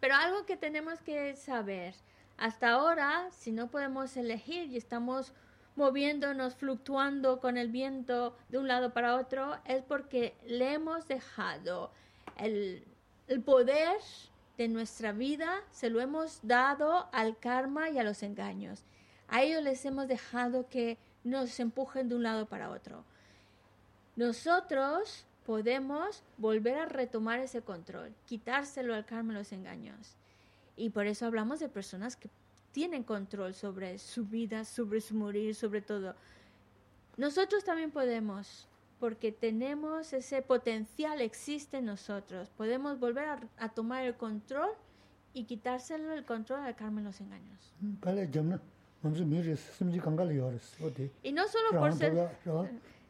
Pero algo que tenemos que saber hasta ahora, si no podemos elegir y estamos moviéndonos, fluctuando con el viento de un lado para otro, es porque le hemos dejado el, poder de nuestra vida, se lo hemos dado al karma y a los engaños. A ellos les hemos dejado que nos empujen de un lado para otro. Nosotros podemos volver a retomar ese control, quitárselo al karma y los engaños. Y por eso hablamos de personas que tienen control sobre su vida, sobre su morir, sobre todo. Nosotros también podemos, porque tenemos ese potencial, existe en nosotros. Podemos volver a, tomar el control y quitárselo el control al karma y los engaños. Y no solo por ser...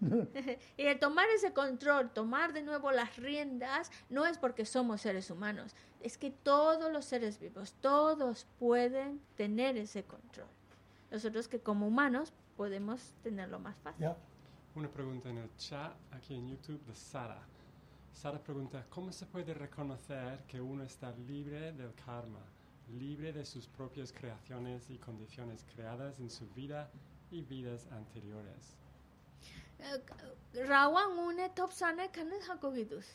[LAUGHS] y el tomar ese control, tomar de nuevo las riendas, no es porque somos seres humanos, es que todos los seres vivos, todos pueden tener ese control. Nosotros que como humanos podemos tenerlo más fácil. Una pregunta en el chat aquí en YouTube de Sara. Sara pregunta, ¿cómo se puede reconocer que uno está libre del karma, libre de sus propias creaciones y condiciones creadas en su vida y vidas anteriores? rawang une top sana khana hako gidus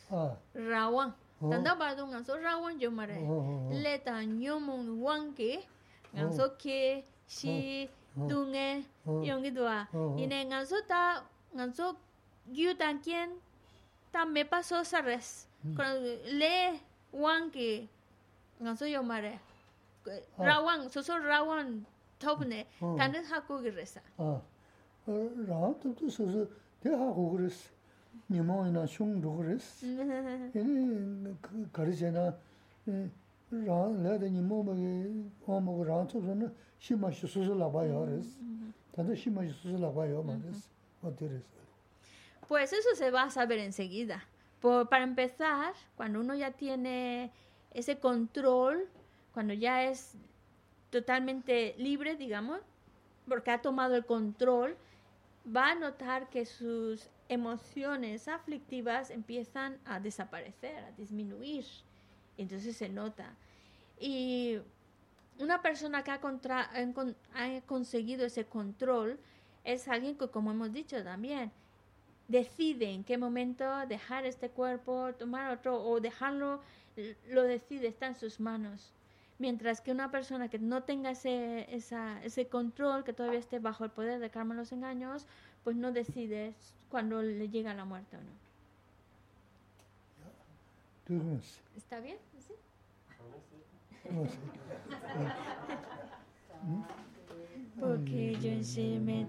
rawang. Oh. Tanda bardo nga so rawang jo mare. Oh, oh, le ta nyomung wang ke nga so ke shi dunge yong gidwa ine nga so ta nga so gyu tan kien ta me paso sa res. Hmm. Le wang ke nga so yo mare. Rawang so so rawang top ne tanda hako gidresa rāng tōp tō sō sō tē hā gō gō rēs, nīmō yī nā shōng rō gō rēs. Yīni kārī chē nā rāng lē dā nīmō mā gī wā mō gō rāng tōp sō nā shī mā shī sō sō lā bā yō rēs. Tāndā shī mā shī sō sō lā bā yō mā rēs, wā tē rēs. Pues eso se va a saber enseguida. Por, para empezar, cuando uno ya tiene ese control, cuando ya es totalmente libre, digamos, porque ha tomado el control, va a notar que sus emociones aflictivas empiezan a desaparecer, a disminuir. Entonces se nota. Y una persona que ha, conseguido ese control es alguien que, como hemos dicho también, decide en qué momento dejar este cuerpo, tomar otro o dejarlo, lo decide, está en sus manos. Mientras que una persona que no tenga ese, ese control, que todavía esté bajo el poder de karma los engaños, pues no decide cuando le llega la muerte o no. ¿Está bien? Porque yo me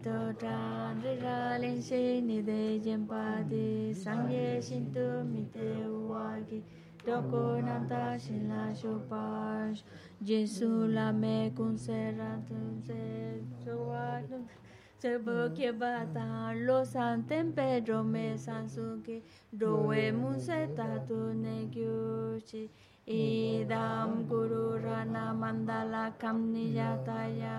ni de sangre sin tu. toko nanta sin la chopaj jesu la me kun serrat se suat se bo ke bata lo san tempero me san su ke tu ne kyu guru rana mandala kam ni ya ta ya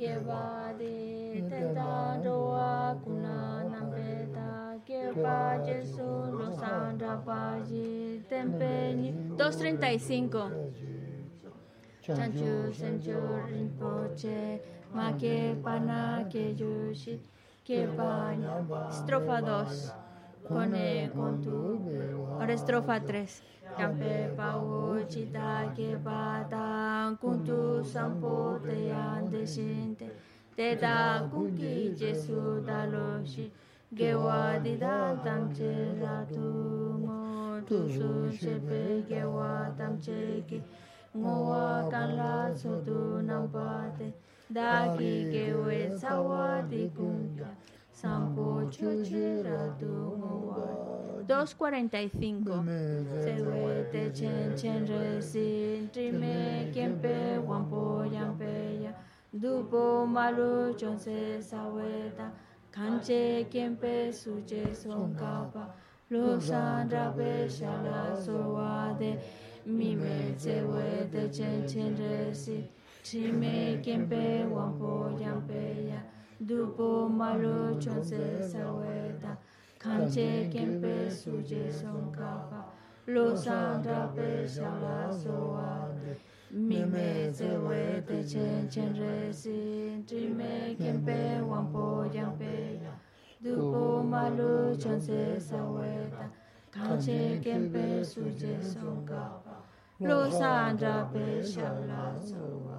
ke bade de ten ta kunai 235 Chanchu senchu rinpoche ma que pana que yushi que pa estrofa 2 Cone con tu ahora estrofa 3 Campe pau chita que pata con tu sampo te ande sinte te da kuki Jesu da loshi gewa di da tam che la tu mo tu su se pe gewa tam che ki ngowa kan la so tu nam pate da ki gewe sawa di kunka sampo chuchi ra tu ngowa 245 se te chen chen re trime quien pe wampo yang pe ya dupo malu chon se saweta kanche kempe suje songkapa losan rabe shala sowade mime tsewe de chen chen resi chime kempe wangpo yampe ya dupo malo chonse saweta kanche kempe suje songkapa losan rabe shala sowade mi me ze we de chen chen re si tri me kyen pe wang po yang pe du po ma lu chan se sa we ta. Kan che kyen pe su je song ka. Lo san dra pe sha la so